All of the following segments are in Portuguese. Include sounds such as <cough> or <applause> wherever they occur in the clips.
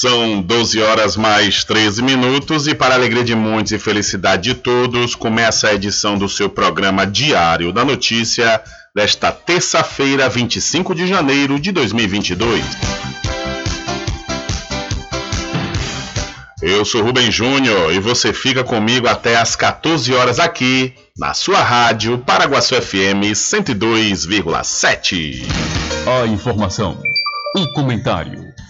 São 12 horas mais 13 minutos e para alegria de muitos e felicidade de todos, começa a edição do seu programa Diário da Notícia desta terça-feira, 25 de janeiro de 2022. Eu sou Rubem Júnior e você fica comigo até às 14 horas aqui na sua rádio Paraguaçu FM 102,7. A informação, o comentário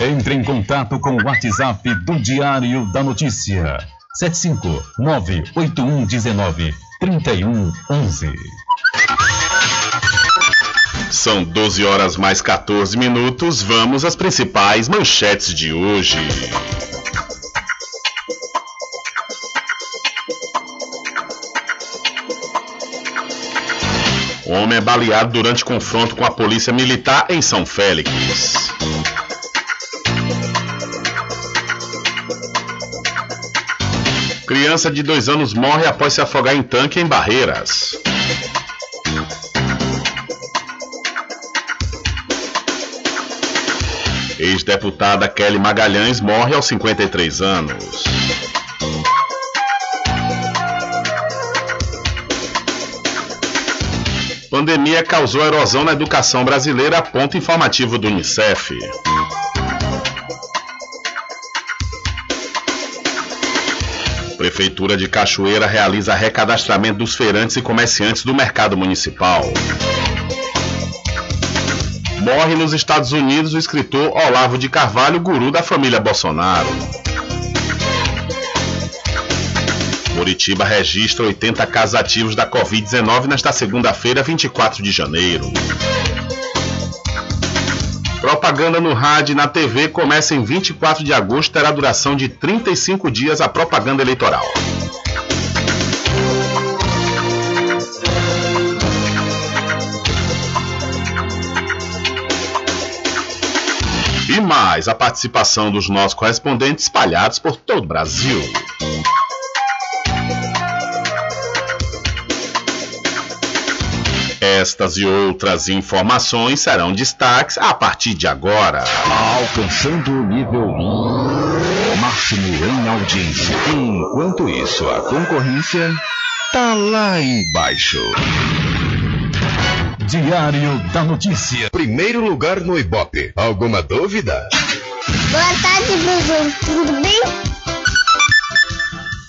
Entre em contato com o WhatsApp do Diário da Notícia. 759-8119-3111. São 12 horas mais 14 minutos. Vamos às principais manchetes de hoje. Homem é baleado durante confronto com a polícia militar em São Félix. Criança de dois anos morre após se afogar em tanque em Barreiras. Ex-deputada Kelly Magalhães morre aos 53 anos. Pandemia causou erosão na educação brasileira, ponto informativo do Unicef. Prefeitura de Cachoeira realiza recadastramento dos feirantes e comerciantes do mercado municipal. Morre nos Estados Unidos o escritor Olavo de Carvalho, guru da família Bolsonaro. Curitiba registra 80 casos ativos da Covid-19 nesta segunda-feira, 24 de janeiro. Propaganda no rádio e na TV começa em 24 de agosto terá duração de 35 dias a propaganda eleitoral. E mais a participação dos nossos correspondentes espalhados por todo o Brasil. Estas e outras informações serão destaques a partir de agora. Alcançando o nível máximo em audiência. Enquanto isso, a concorrência tá lá embaixo. Diário da Notícia. Primeiro lugar no Ibope. Alguma dúvida? Boa tarde, Bruno. Tudo bem?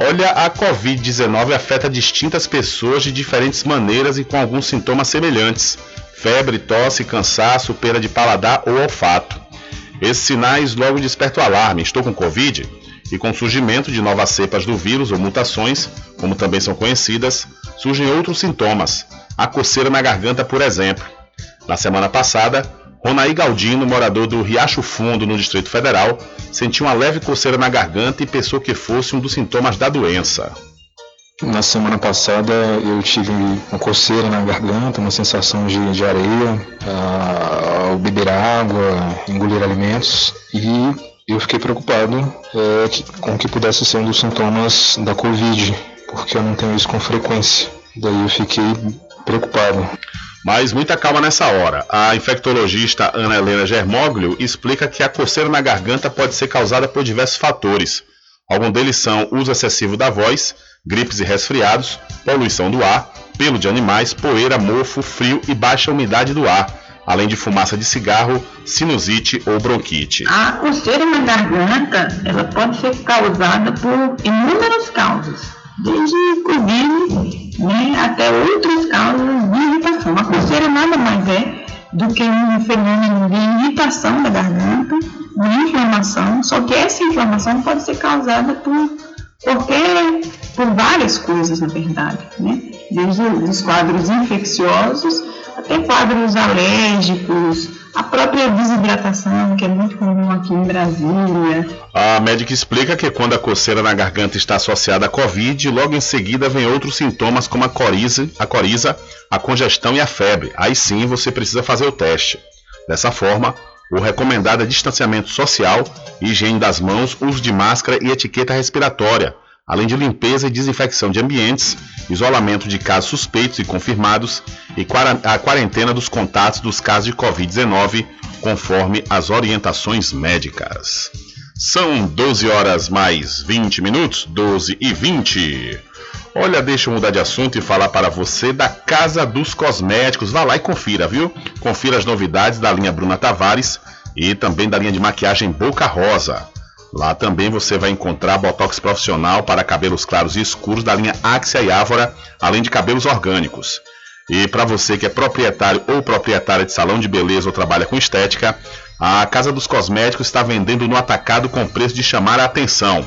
Olha, a Covid-19 afeta distintas pessoas de diferentes maneiras e com alguns sintomas semelhantes: febre, tosse, cansaço, perda de paladar ou olfato. Esses sinais logo despertam o alarme: estou com Covid? E com o surgimento de novas cepas do vírus ou mutações, como também são conhecidas, surgem outros sintomas, a coceira na garganta, por exemplo. Na semana passada, Ronaí Galdino, morador do Riacho Fundo, no Distrito Federal, sentiu uma leve coceira na garganta e pensou que fosse um dos sintomas da doença. Na semana passada eu tive uma coceira na garganta, uma sensação de, de areia ah, ao beber água, engolir alimentos e eu fiquei preocupado é, que, com que pudesse ser um dos sintomas da Covid, porque eu não tenho isso com frequência. Daí eu fiquei preocupado. Mas muita calma nessa hora. A infectologista Ana Helena Germoglio explica que a coceira na garganta pode ser causada por diversos fatores. Alguns deles são uso excessivo da voz, gripes e resfriados, poluição do ar, pelo de animais, poeira, mofo, frio e baixa umidade do ar, além de fumaça de cigarro, sinusite ou bronquite. A coceira na garganta ela pode ser causada por inúmeras causas desde Covid né, até outras causas de irritação. A coceira nada mais é do que um fenômeno de irritação da garganta, de inflamação, só que essa inflamação pode ser causada por qualquer, por várias coisas, na verdade, né? desde os quadros infecciosos até quadros alérgicos, a própria desidratação, que é muito comum aqui em Brasília. A médica explica que quando a coceira na garganta está associada à Covid, logo em seguida vem outros sintomas como a coriza, a coriza, a congestão e a febre. Aí sim você precisa fazer o teste. Dessa forma, o recomendado é distanciamento social, higiene das mãos, uso de máscara e etiqueta respiratória, além de limpeza e desinfecção de ambientes, isolamento de casos suspeitos e confirmados e a quarentena dos contatos dos casos de Covid-19, conforme as orientações médicas. São 12 horas mais 20 minutos, 12 e 20. Olha, deixa eu mudar de assunto e falar para você da Casa dos Cosméticos. Vá lá e confira, viu? Confira as novidades da linha Bruna Tavares e também da linha de maquiagem Boca Rosa. Lá também você vai encontrar botox profissional para cabelos claros e escuros da linha Axia e Ávora, além de cabelos orgânicos. E para você que é proprietário ou proprietária de salão de beleza ou trabalha com estética, a Casa dos Cosméticos está vendendo no atacado com preço de chamar a atenção.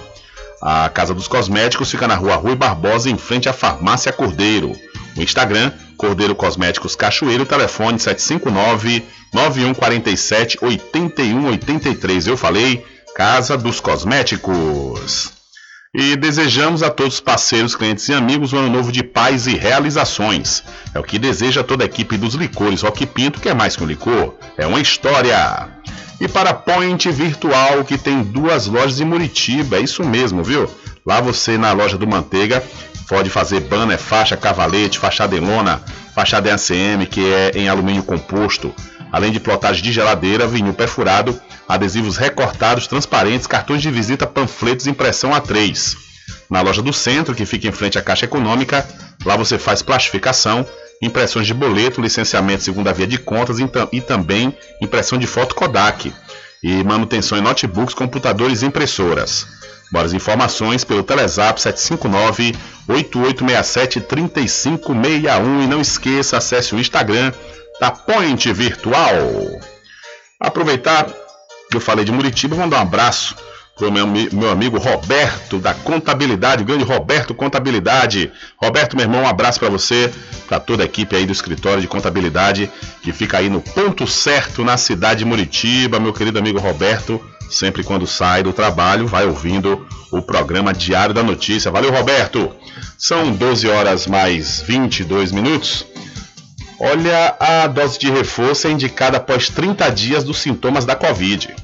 A Casa dos Cosméticos fica na rua Rui Barbosa, em frente à Farmácia Cordeiro. O Instagram, Cordeiro Cosméticos Cachoeiro, telefone 759-9147-8183. Eu falei, Casa dos Cosméticos. E desejamos a todos os parceiros, clientes e amigos um ano novo de paz e realizações. É o que deseja toda a equipe dos licores Rock Pinto, que é mais que um licor, é uma história e para Point Virtual, que tem duas lojas em Muritiba. É isso mesmo, viu? Lá você, na loja do Manteiga, pode fazer banner, faixa, cavalete, fachada em lona, fachada em ACM, que é em alumínio composto, além de plotagem de geladeira, vinil perfurado, adesivos recortados, transparentes, cartões de visita, panfletos, impressão A3. Na loja do centro, que fica em frente à Caixa Econômica, lá você faz plastificação, impressões de boleto, licenciamento segunda via de contas e também impressão de foto Kodak e manutenção em notebooks, computadores e impressoras. Bora informações pelo Telezap 759-8867-3561 e não esqueça, acesse o Instagram da Point Virtual. Aproveitar que eu falei de Muritiba, vamos dar um abraço para o meu, meu amigo Roberto da Contabilidade, grande Roberto Contabilidade. Roberto, meu irmão, um abraço para você, para toda a equipe aí do escritório de contabilidade que fica aí no ponto certo na cidade de Muritiba, meu querido amigo Roberto. Sempre quando sai do trabalho, vai ouvindo o programa Diário da Notícia. Valeu, Roberto! São 12 horas mais 22 minutos. Olha, a dose de reforço é indicada após 30 dias dos sintomas da Covid.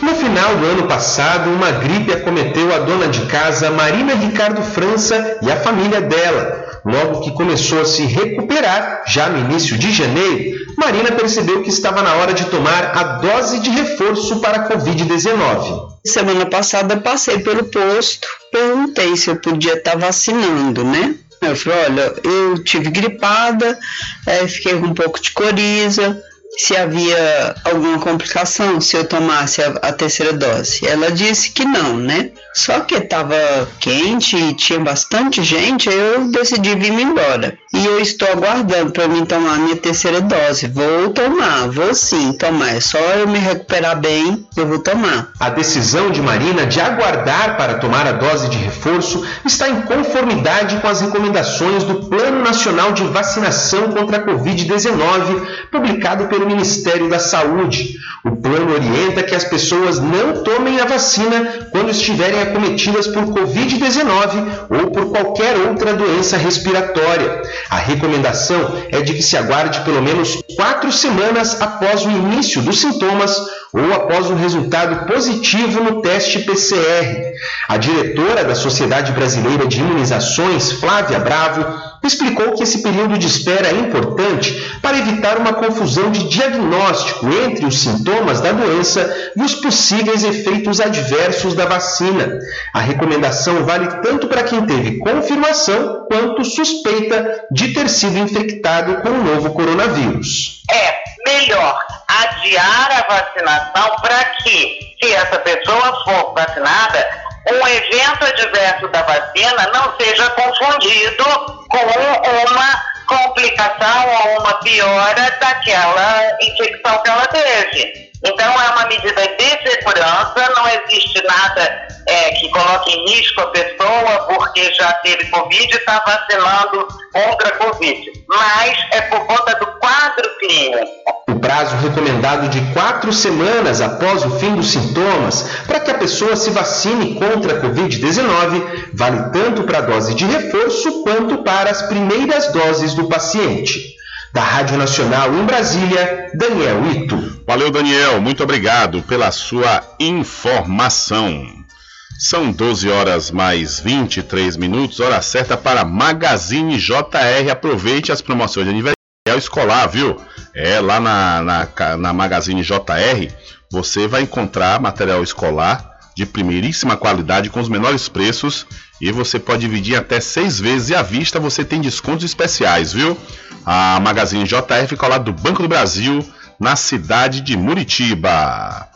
No final do ano passado, uma gripe acometeu a dona de casa Marina Ricardo França e a família dela. Logo que começou a se recuperar, já no início de janeiro, Marina percebeu que estava na hora de tomar a dose de reforço para a Covid-19. Semana passada passei pelo posto, perguntei se eu podia estar vacinando, né? Eu falei, olha, eu tive gripada, eh, fiquei com um pouco de coriza, se havia alguma complicação se eu tomasse a, a, terceira dose. Ela disse que não, né? Só que estava quente e tinha bastante gente, eu decidi vir embora. E eu estou aguardando para mim tomar a minha terceira dose. Vou tomar, vou sim tomar. É só eu me recuperar bem, eu vou tomar. A decisão de Marina de aguardar para tomar a dose de reforço está em conformidade com as recomendações do Plano Nacional de Vacinação contra a Covid-19, publicado pelo Ministério da Saúde. O plano orienta que as pessoas não tomem a vacina quando estiverem acometidas por Covid-19 ou por qualquer outra doença respiratória. A recomendação é de que se aguarde pelo menos quatro semanas após o início dos sintomas ou após um resultado positivo no teste PCR. A diretora da Sociedade Brasileira de Imunizações, Flávia Bravo, explicou que esse período de espera é importante para evitar uma confusão de diagnóstico entre os sintomas da doença e os possíveis efeitos adversos da vacina. A recomendação vale tanto para quem teve confirmação quanto suspeita de ter sido infectado com o novo coronavírus. É melhor adiar a vacinação para que, se essa pessoa for vacinada, um evento adverso da vacina não seja confundido com uma complicação ou uma piora daquela infecção que ela teve. Então, é uma medida de segurança, não existe nada é, que coloque em risco a pessoa porque já teve Covid e está vacinando contra a Covid. Mas é por conta do quadro clínico. O prazo recomendado de quatro semanas após o fim dos sintomas para que a pessoa se vacine contra a Covid-19 vale tanto para a dose de reforço quanto para as primeiras doses do paciente. Da Rádio Nacional em Brasília, Daniel Ito. Valeu, Daniel. Muito obrigado pela sua informação. São 12 horas mais 23 minutos, hora certa para Magazine JR. Aproveite as promoções de aniversário escolar, viu? É, lá na, na, na Magazine JR você vai encontrar material escolar de primeiríssima qualidade com os menores preços e você pode dividir até seis vezes e à vista você tem descontos especiais, viu? A Magazine JR fica ao lado do Banco do Brasil, na cidade de Muritiba.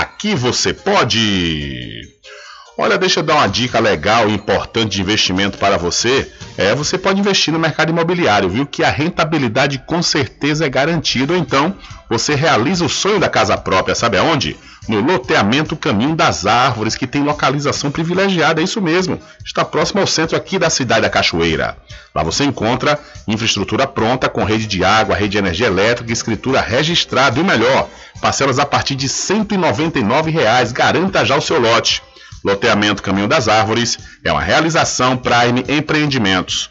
aqui você pode! Olha, deixa eu dar uma dica legal e importante de investimento para você. É, você pode investir no mercado imobiliário, viu? Que a rentabilidade com certeza é garantida. Então, você realiza o sonho da casa própria, sabe aonde? No loteamento Caminho das Árvores, que tem localização privilegiada, é isso mesmo. Está próximo ao centro aqui da cidade da Cachoeira. Lá você encontra infraestrutura pronta com rede de água, rede de energia elétrica, escritura registrada e o melhor, parcelas a partir de 199 reais. Garanta já o seu lote. Loteamento Caminho das Árvores é uma realização Prime Empreendimentos.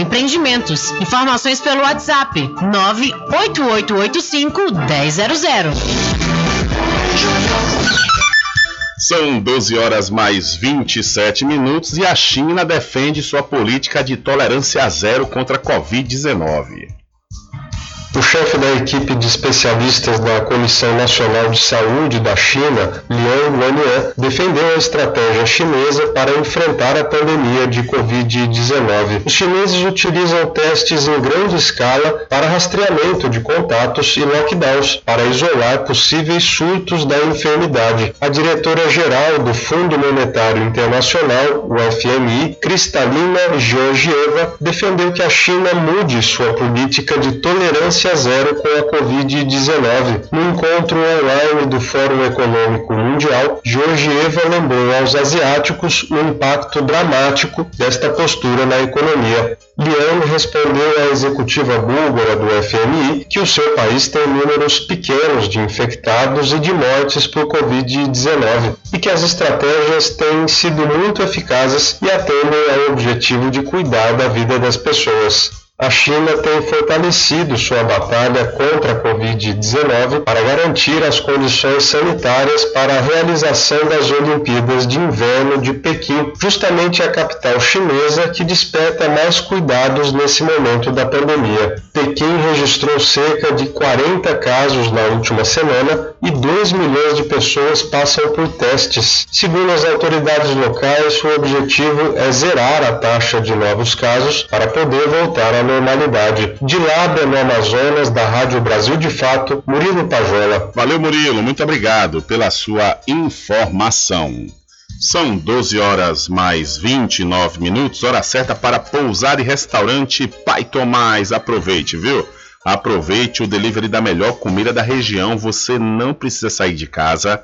Empreendimentos. Informações pelo WhatsApp 98885 1000. São 12 horas mais 27 minutos e a China defende sua política de tolerância zero contra a Covid-19. O chefe da equipe de especialistas da Comissão Nacional de Saúde da China, Liang Wenyan, defendeu a estratégia chinesa para enfrentar a pandemia de Covid-19. Os chineses utilizam testes em grande escala para rastreamento de contatos e lockdowns para isolar possíveis surtos da enfermidade. A diretora-geral do Fundo Monetário Internacional, o FMI, Kristalina Georgieva, defendeu que a China mude sua política de tolerância zero com a Covid-19. No encontro online do Fórum Econômico Mundial, Georgieva lembrou aos asiáticos o impacto dramático desta postura na economia. Liang respondeu à executiva búlgara do FMI que o seu país tem números pequenos de infectados e de mortes por Covid-19 e que as estratégias têm sido muito eficazes e atendem ao objetivo de cuidar da vida das pessoas a China tem fortalecido sua batalha contra a Covid-19 para garantir as condições sanitárias para a realização das Olimpíadas de Inverno de Pequim, justamente a capital chinesa que desperta mais cuidados nesse momento da pandemia. Pequim registrou cerca de 40 casos na última semana e 2 milhões de pessoas passam por testes. Segundo as autoridades locais, o objetivo é zerar a taxa de novos casos para poder voltar à normalidade. De Lábia, no Amazonas, da Rádio Brasil de Fato, Murilo Pajola. Valeu, Murilo. Muito obrigado pela sua informação. São 12 horas mais 29 minutos, hora certa para pousar e restaurante Pai Tomás. Aproveite, viu? Aproveite o delivery da melhor comida da região. Você não precisa sair de casa,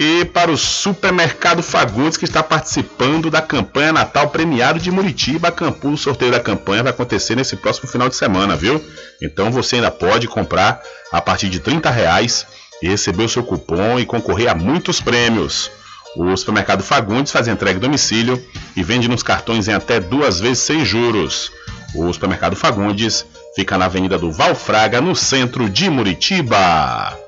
E para o Supermercado Fagundes, que está participando da campanha Natal Premiado de Muritiba, o sorteio da campanha vai acontecer nesse próximo final de semana, viu? Então você ainda pode comprar a partir de 30 reais e receber o seu cupom e concorrer a muitos prêmios. O Supermercado Fagundes faz entrega em domicílio e vende nos cartões em até duas vezes sem juros. O Supermercado Fagundes fica na Avenida do Valfraga, no centro de Muritiba.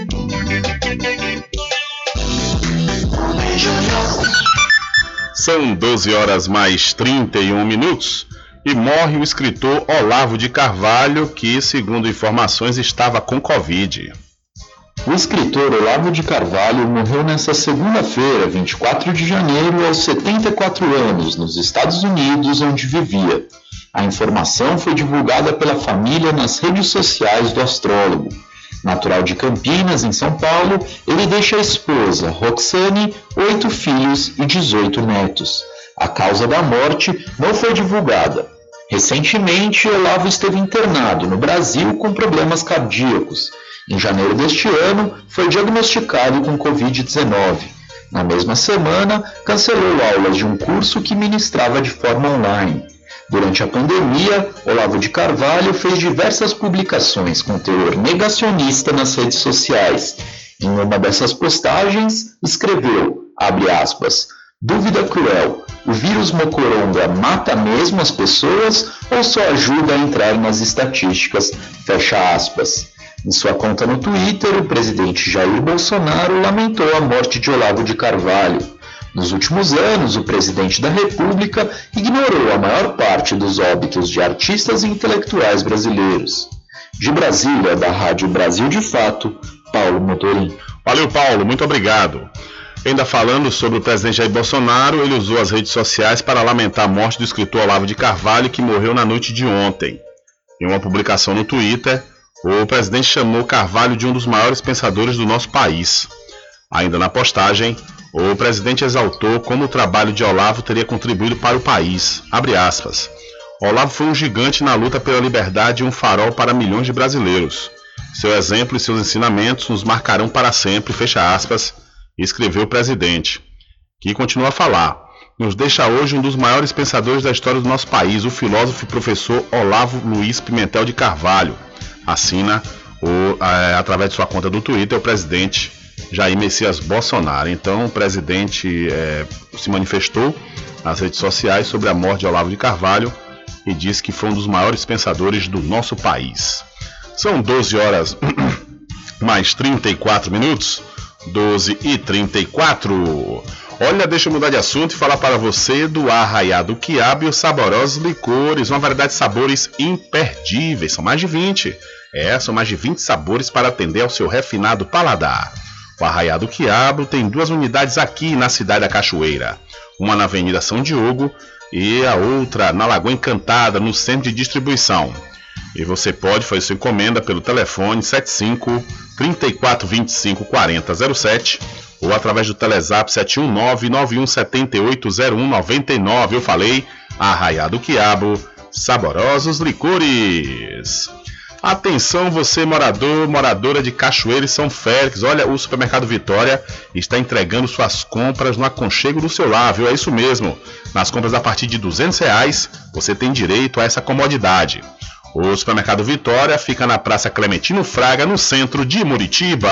São 12 horas mais 31 minutos e morre o escritor Olavo de Carvalho, que, segundo informações, estava com Covid. O escritor Olavo de Carvalho morreu nesta segunda-feira, 24 de janeiro, aos 74 anos, nos Estados Unidos, onde vivia. A informação foi divulgada pela família nas redes sociais do astrólogo. Natural de Campinas, em São Paulo, ele deixa a esposa, Roxane, oito filhos e 18 netos. A causa da morte não foi divulgada. Recentemente, Olavo esteve internado no Brasil com problemas cardíacos. Em janeiro deste ano, foi diagnosticado com Covid-19. Na mesma semana, cancelou aulas de um curso que ministrava de forma online. Durante a pandemia, Olavo de Carvalho fez diversas publicações com teor negacionista nas redes sociais. Em uma dessas postagens, escreveu, abre aspas, Dúvida cruel: o vírus Mocoronga mata mesmo as pessoas ou só ajuda a entrar nas estatísticas? Fecha aspas. Em sua conta no Twitter, o presidente Jair Bolsonaro lamentou a morte de Olavo de Carvalho. Nos últimos anos, o presidente da República ignorou a maior parte dos óbitos de artistas e intelectuais brasileiros. De Brasília, da Rádio Brasil de Fato, Paulo Motorim. Valeu, Paulo, muito obrigado. Ainda falando sobre o presidente Jair Bolsonaro, ele usou as redes sociais para lamentar a morte do escritor Olavo de Carvalho, que morreu na noite de ontem. Em uma publicação no Twitter, o presidente chamou Carvalho de um dos maiores pensadores do nosso país. Ainda na postagem, o presidente exaltou como o trabalho de Olavo teria contribuído para o país. Olavo foi um gigante na luta pela liberdade e um farol para milhões de brasileiros. Seu exemplo e seus ensinamentos nos marcarão para sempre, fecha aspas, escreveu o presidente, que continua a falar. Nos deixa hoje um dos maiores pensadores da história do nosso país, o filósofo e professor Olavo Luiz Pimentel de Carvalho. Assina o, é, através de sua conta do Twitter o presidente Jair Messias Bolsonaro. Então, o presidente é, se manifestou nas redes sociais sobre a morte de Olavo de Carvalho e disse que foi um dos maiores pensadores do nosso país. São 12 horas <clears throat> mais 34 minutos. 12 e 34. Olha, deixa eu mudar de assunto e falar para você do Arraiado Quiabo e os saborosos licores, uma variedade de sabores imperdíveis, são mais de 20. É, são mais de 20 sabores para atender ao seu refinado paladar. O Arraiá do Quiabo tem duas unidades aqui na cidade da Cachoeira. Uma na Avenida São Diogo e a outra na Lagoa Encantada, no centro de distribuição. E você pode fazer sua encomenda pelo telefone 75 3425 4007 ou através do Telezap 719 91780199. Eu falei, Arraiá do Quiabo, saborosos licores. Atenção você morador, moradora de Cachoeira e São Félix. Olha, o Supermercado Vitória está entregando suas compras no aconchego do seu lar, viu? É isso mesmo. Nas compras a partir de 200 reais, você tem direito a essa comodidade. O Supermercado Vitória fica na Praça Clementino Fraga, no centro de Muritiba.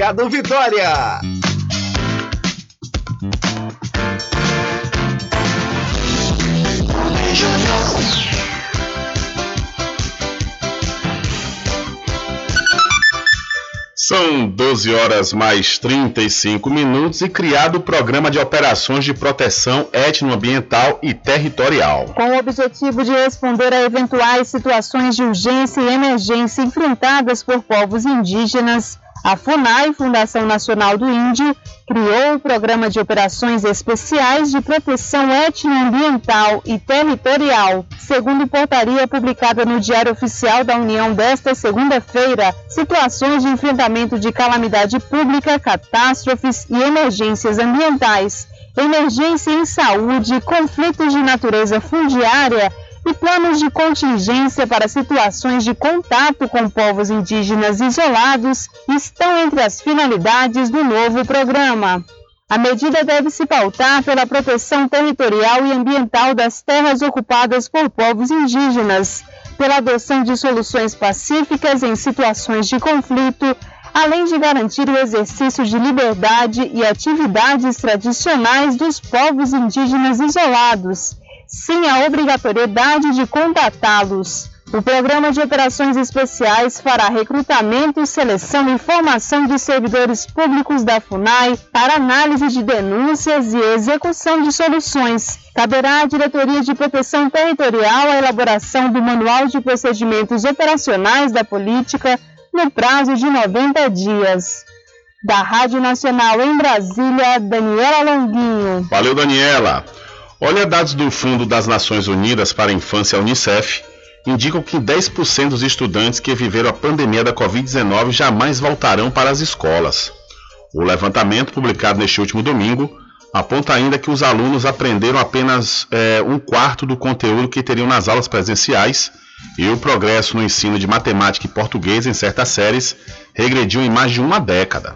Mercado Vitória. São 12 horas mais 35 minutos e criado o Programa de Operações de Proteção Etnoambiental e Territorial. Com o objetivo de responder a eventuais situações de urgência e emergência enfrentadas por povos indígenas, a FUNAI, Fundação Nacional do Índio, criou o Programa de Operações Especiais de Proteção Etnoambiental e Territorial. Segundo portaria publicada no Diário Oficial da União desta segunda-feira, situações de enfrentamento de calamidade pública, catástrofes e emergências ambientais, emergência em saúde, conflitos de natureza fundiária e planos de contingência para situações de contato com povos indígenas isolados estão entre as finalidades do novo programa. A medida deve se pautar pela proteção territorial e ambiental das terras ocupadas por povos indígenas, pela adoção de soluções pacíficas em situações de conflito, além de garantir o exercício de liberdade e atividades tradicionais dos povos indígenas isolados sem a obrigatoriedade de contatá-los. O Programa de Operações Especiais fará recrutamento, seleção e formação de servidores públicos da FUNAI para análise de denúncias e execução de soluções. Caberá à Diretoria de Proteção Territorial a elaboração do Manual de Procedimentos Operacionais da Política no prazo de 90 dias. Da Rádio Nacional em Brasília, Daniela Longuinho. Valeu, Daniela. Olha dados do Fundo das Nações Unidas para a Infância, Unicef, indicam que 10% dos estudantes que viveram a pandemia da Covid-19 jamais voltarão para as escolas. O levantamento, publicado neste último domingo, aponta ainda que os alunos aprenderam apenas é, um quarto do conteúdo que teriam nas aulas presenciais e o progresso no ensino de matemática e português em certas séries regrediu em mais de uma década.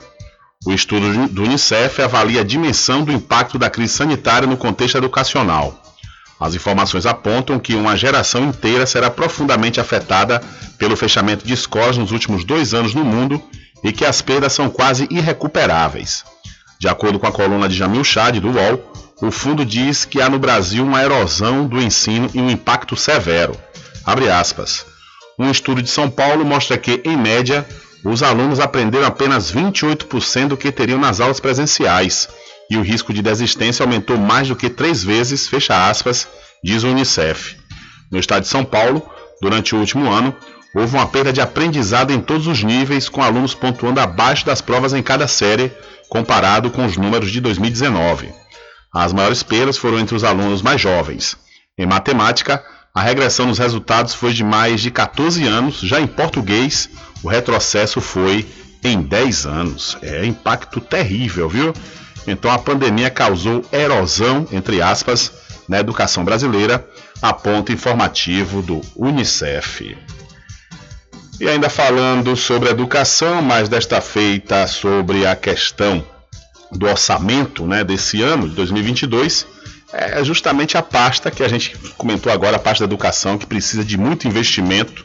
O estudo do Unicef avalia a dimensão do impacto da crise sanitária no contexto educacional. As informações apontam que uma geração inteira será profundamente afetada pelo fechamento de escolas nos últimos dois anos no mundo e que as perdas são quase irrecuperáveis. De acordo com a coluna de Jamil Chad, do UOL, o fundo diz que há no Brasil uma erosão do ensino e um impacto severo. Um estudo de São Paulo mostra que, em média, os alunos aprenderam apenas 28% do que teriam nas aulas presenciais e o risco de desistência aumentou mais do que três vezes, fecha aspas, diz o Unicef. No estado de São Paulo, durante o último ano, houve uma perda de aprendizado em todos os níveis, com alunos pontuando abaixo das provas em cada série, comparado com os números de 2019. As maiores perdas foram entre os alunos mais jovens. Em matemática, a regressão nos resultados foi de mais de 14 anos, já em português, o retrocesso foi em 10 anos. É impacto terrível, viu? Então a pandemia causou erosão, entre aspas, na educação brasileira, aponta informativo do Unicef. E ainda falando sobre educação, mas desta feita sobre a questão do orçamento né, desse ano, de 2022, é justamente a pasta que a gente comentou agora, a pasta da educação, que precisa de muito investimento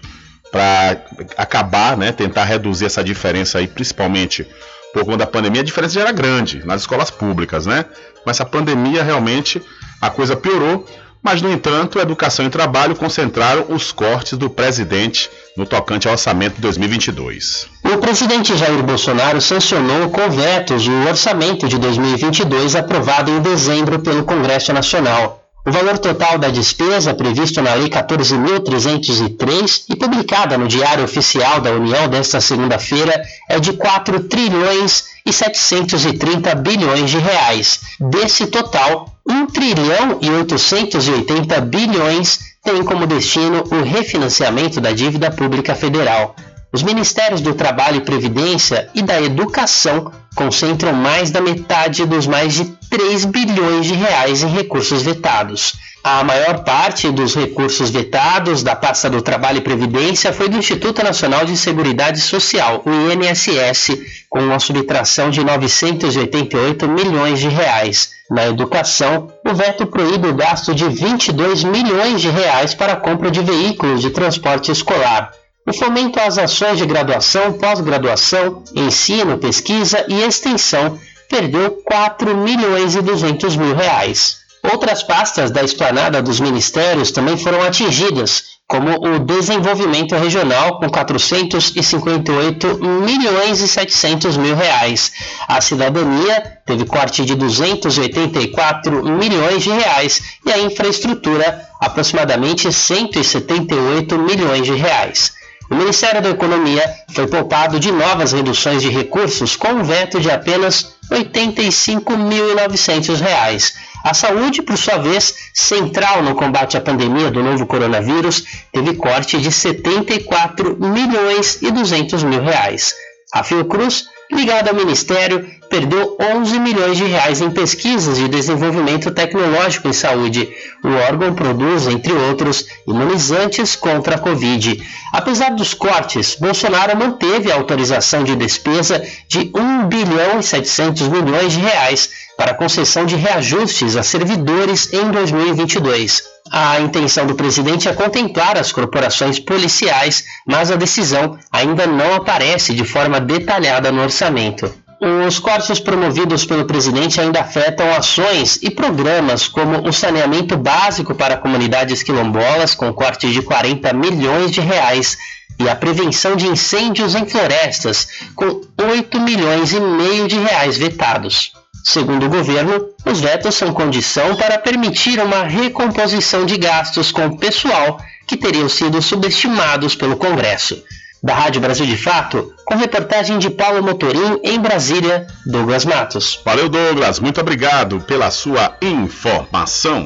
para acabar, né, tentar reduzir essa diferença aí, principalmente por conta da pandemia, a diferença já era grande nas escolas públicas, né? Mas a pandemia realmente a coisa piorou. Mas, no entanto, Educação e Trabalho concentraram os cortes do presidente no tocante ao orçamento de 2022. O presidente Jair Bolsonaro sancionou com vetos o orçamento de 2022 aprovado em dezembro pelo Congresso Nacional. O valor total da despesa previsto na Lei 14.303 e publicada no Diário Oficial da União desta segunda-feira é de 4 trilhões e 730 bilhões de reais. Desse total, 1 trilhão e 880 bilhões tem como destino o refinanciamento da dívida pública federal. Os Ministérios do Trabalho e Previdência e da Educação concentram mais da metade dos mais de 3 bilhões de reais em recursos vetados. A maior parte dos recursos vetados da pasta do Trabalho e Previdência foi do Instituto Nacional de Seguridade Social, o INSS, com uma subtração de 988 milhões de reais. Na educação, o veto proíbe o gasto de 22 milhões de reais para a compra de veículos de transporte escolar. O fomento às ações de graduação, pós-graduação, ensino, pesquisa e extensão perdeu 4 milhões e 200 mil reais. Outras pastas da esplanada dos ministérios também foram atingidas, como o desenvolvimento regional com 458 milhões e 700 mil reais. A cidadania teve corte de 284 milhões de reais e a infraestrutura aproximadamente 178 milhões de reais. O Ministério da Economia foi poupado de novas reduções de recursos com um veto de apenas R$ 85.900. A saúde, por sua vez, central no combate à pandemia do novo coronavírus, teve corte de 74 milhões e 200 mil reais. A Fiocruz, ligada ao Ministério, perdeu 11 milhões de reais em pesquisas de desenvolvimento tecnológico em saúde. O órgão produz, entre outros, imunizantes contra a Covid. Apesar dos cortes, Bolsonaro manteve a autorização de despesa de 1 bilhão e 700 milhões de reais para concessão de reajustes a servidores em 2022. A intenção do presidente é contemplar as corporações policiais, mas a decisão ainda não aparece de forma detalhada no orçamento. Os cortes promovidos pelo presidente ainda afetam ações e programas como o saneamento básico para comunidades quilombolas, com corte de 40 milhões de reais, e a prevenção de incêndios em florestas, com 8 milhões e meio de reais vetados. Segundo o governo, os vetos são condição para permitir uma recomposição de gastos com o pessoal que teriam sido subestimados pelo Congresso. Da Rádio Brasil de Fato, com reportagem de Paulo Motorim em Brasília, Douglas Matos. Valeu, Douglas. Muito obrigado pela sua informação.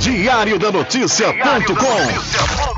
Diário da Notícia.com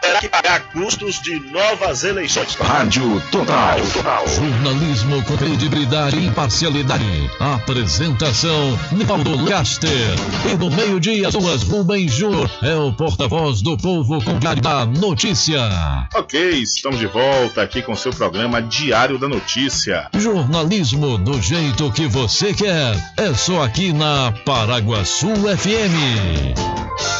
terá que pagar custos de novas eleições. Rádio Total. Total. Jornalismo com credibilidade e imparcialidade. Apresentação: Nivaldo Caster. E no meio-dia, duas Rubens Júnior é o porta-voz do povo com da notícia. Ok, estamos de volta aqui com seu programa Diário da Notícia. Jornalismo do jeito que você quer. É só aqui na Paraguaçu FM.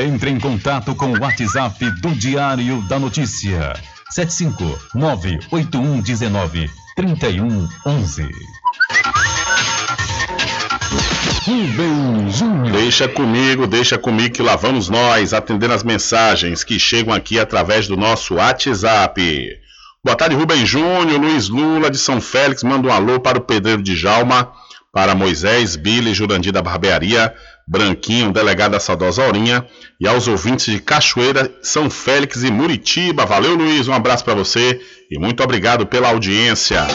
Entre em contato com o WhatsApp do Diário da Notícia. 759-8119-3111. Deixa comigo, deixa comigo que lá vamos nós atendendo as mensagens que chegam aqui através do nosso WhatsApp. Boa tarde, Rubem Júnior, Luiz Lula de São Félix, manda um alô para o Pedreiro de Jalma, para Moisés, Billy, Jurandir da Barbearia, Branquinho, delegado da Saudosa Aurinha, e aos ouvintes de Cachoeira, São Félix e Muritiba. Valeu, Luiz, um abraço para você e muito obrigado pela audiência.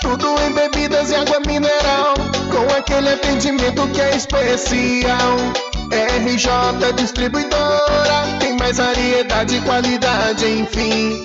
Tudo em bebidas e água mineral, com aquele atendimento que é especial. RJ Distribuidora, tem mais variedade e qualidade, enfim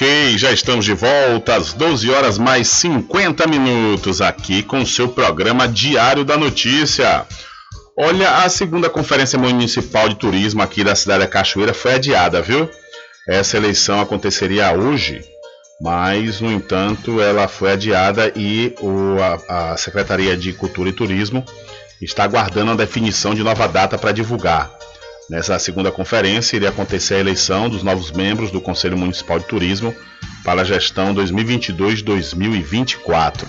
Ok, já estamos de volta às 12 horas mais 50 minutos aqui com seu programa Diário da Notícia. Olha, a segunda Conferência Municipal de Turismo aqui da cidade da Cachoeira foi adiada, viu? Essa eleição aconteceria hoje, mas, no entanto, ela foi adiada e o, a, a Secretaria de Cultura e Turismo está aguardando a definição de nova data para divulgar. Nessa segunda conferência, iria acontecer a eleição dos novos membros do Conselho Municipal de Turismo para a gestão 2022-2024.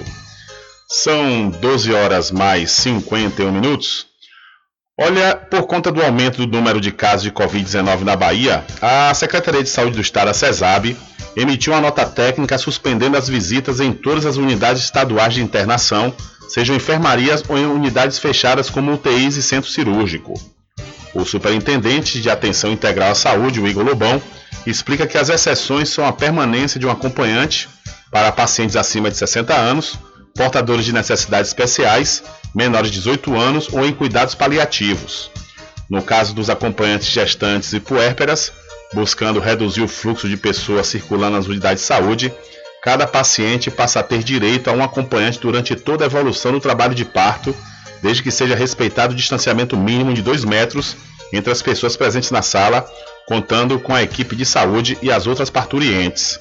São 12 horas mais 51 minutos. Olha, por conta do aumento do número de casos de Covid-19 na Bahia, a Secretaria de Saúde do Estado, a CESAB, emitiu uma nota técnica suspendendo as visitas em todas as unidades estaduais de internação, sejam enfermarias ou em unidades fechadas como UTIs e centro cirúrgico. O superintendente de Atenção Integral à Saúde, o Igor Lobão, explica que as exceções são a permanência de um acompanhante para pacientes acima de 60 anos, portadores de necessidades especiais, menores de 18 anos ou em cuidados paliativos. No caso dos acompanhantes gestantes e puérperas, buscando reduzir o fluxo de pessoas circulando nas unidades de saúde, cada paciente passa a ter direito a um acompanhante durante toda a evolução do trabalho de parto desde que seja respeitado o distanciamento mínimo de 2 metros entre as pessoas presentes na sala, contando com a equipe de saúde e as outras parturientes.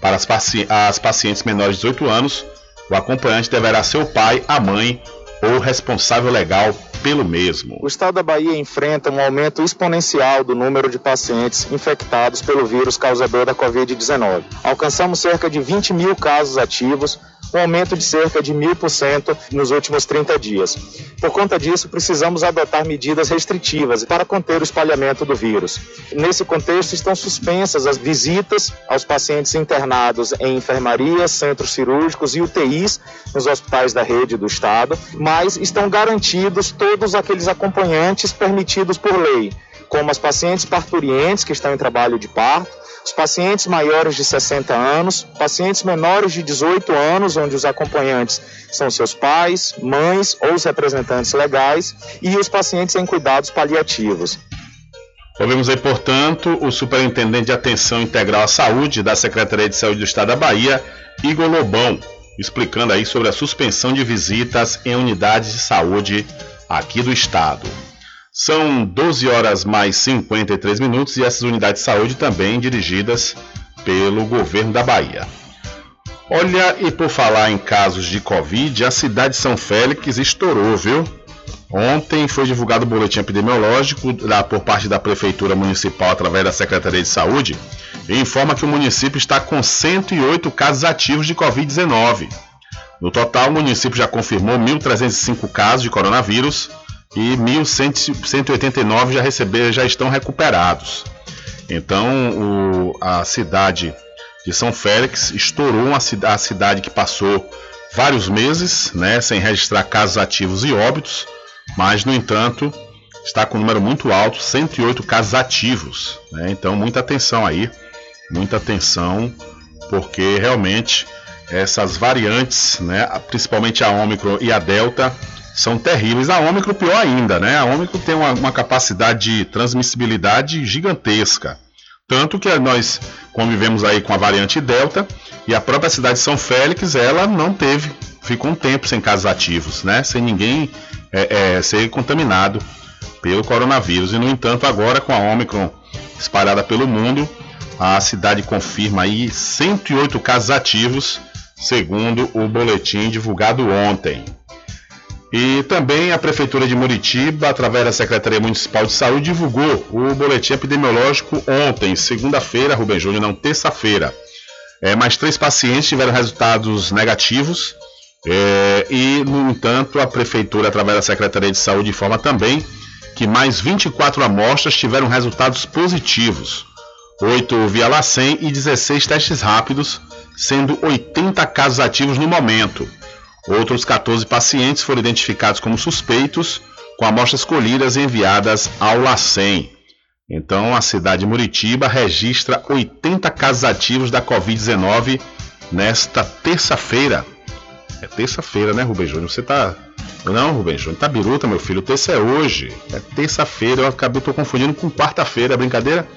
Para as, paci as pacientes menores de 18 anos, o acompanhante deverá ser o pai, a mãe ou responsável legal pelo mesmo. O estado da Bahia enfrenta um aumento exponencial do número de pacientes infectados pelo vírus causador da Covid-19. Alcançamos cerca de 20 mil casos ativos, um aumento de cerca de mil por cento nos últimos 30 dias. Por conta disso, precisamos adotar medidas restritivas para conter o espalhamento do vírus. Nesse contexto, estão suspensas as visitas aos pacientes internados em enfermarias, centros cirúrgicos e UTIs nos hospitais da rede do Estado, mas estão garantidos todos aqueles acompanhantes permitidos por lei, como as pacientes parturientes que estão em trabalho de parto, os pacientes maiores de 60 anos, pacientes menores de 18 anos, onde os acompanhantes são seus pais, mães ou os representantes legais, e os pacientes em cuidados paliativos. Ouvimos aí, portanto, o Superintendente de Atenção Integral à Saúde da Secretaria de Saúde do Estado da Bahia, Igor Lobão, explicando aí sobre a suspensão de visitas em unidades de saúde aqui do Estado. São 12 horas mais 53 minutos e essas unidades de saúde também dirigidas pelo governo da Bahia. Olha, e por falar em casos de Covid, a cidade de São Félix estourou, viu? Ontem foi divulgado o boletim epidemiológico lá por parte da Prefeitura Municipal através da Secretaria de Saúde e informa que o município está com 108 casos ativos de Covid-19. No total, o município já confirmou 1.305 casos de coronavírus e 1.189 já receberam, já estão recuperados. Então, o, a cidade de São Félix estourou uma, a cidade que passou vários meses né, sem registrar casos ativos e óbitos, mas, no entanto, está com um número muito alto, 108 casos ativos. Né? Então, muita atenção aí, muita atenção, porque realmente essas variantes, né, principalmente a Ômicron e a Delta, são terríveis. A Ômicron pior ainda, né? A Ômicron tem uma, uma capacidade de transmissibilidade gigantesca. Tanto que nós convivemos aí com a variante Delta e a própria cidade de São Félix, ela não teve, ficou um tempo sem casos ativos, né? Sem ninguém é, é, ser contaminado pelo coronavírus. E no entanto, agora com a Omicron espalhada pelo mundo, a cidade confirma aí 108 casos ativos, segundo o boletim divulgado ontem. E também a Prefeitura de Muritiba, através da Secretaria Municipal de Saúde, divulgou o boletim epidemiológico ontem, segunda-feira, Rubem Júnior, não, terça-feira. É, mais três pacientes tiveram resultados negativos. É, e, no entanto, a Prefeitura, através da Secretaria de Saúde, informa também que mais 24 amostras tiveram resultados positivos. 8 via LACEN e 16 testes rápidos, sendo 80 casos ativos no momento. Outros 14 pacientes foram identificados como suspeitos, com amostras colhidas e enviadas ao LACEN. Então, a cidade de Muritiba registra 80 casos ativos da Covid-19 nesta terça-feira. É terça-feira, né, Rubem Júnior? Você tá. Não, Rubem Júnior, tá biruta, meu filho. Terça é hoje. É terça-feira. Eu acabei, tô confundindo com quarta-feira. É brincadeira?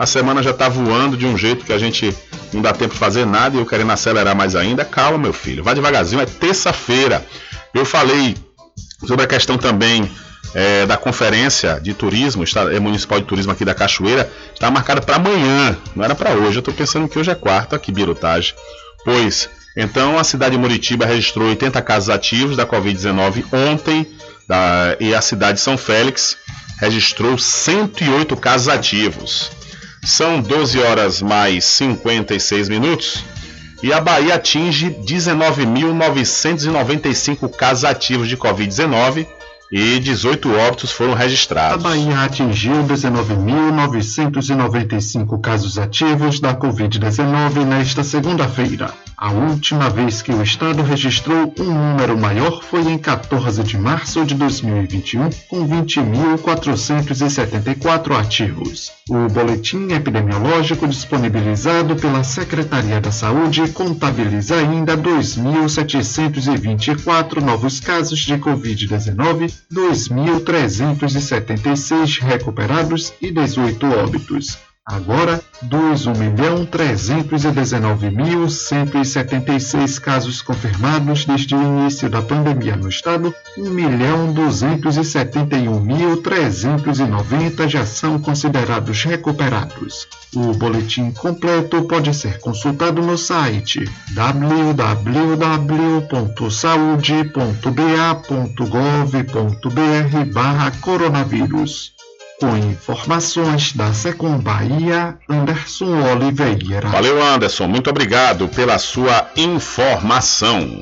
A semana já tá voando de um jeito que a gente não dá tempo de fazer nada e eu querendo acelerar mais ainda. Calma, meu filho. Vai devagarzinho. É terça-feira. Eu falei sobre a questão também é, da conferência de turismo, está, é, municipal de turismo aqui da Cachoeira, está marcada para amanhã, não era para hoje. Eu estou pensando que hoje é quarta, que birotagem. Pois então, a cidade de Muritiba registrou 80 casos ativos da Covid-19 ontem da, e a cidade de São Félix registrou 108 casos ativos. São 12 horas mais 56 minutos e a Bahia atinge 19.995 casos ativos de Covid-19 e 18 óbitos foram registrados. A Bahia atingiu 19.995 casos ativos da Covid-19 nesta segunda-feira. A última vez que o estado registrou um número maior foi em 14 de março de 2021, com 20.474 ativos. O boletim epidemiológico disponibilizado pela Secretaria da Saúde contabiliza ainda 2.724 novos casos de Covid-19, 2.376 recuperados e 18 óbitos. Agora, dos 1.319.176 casos confirmados desde o início da pandemia no estado, 1.271.390 já são considerados recuperados. O boletim completo pode ser consultado no site www.saude.ba.gov.br/coronavírus. Com informações da Secom Bahia, Anderson Oliveira. Valeu, Anderson. Muito obrigado pela sua informação.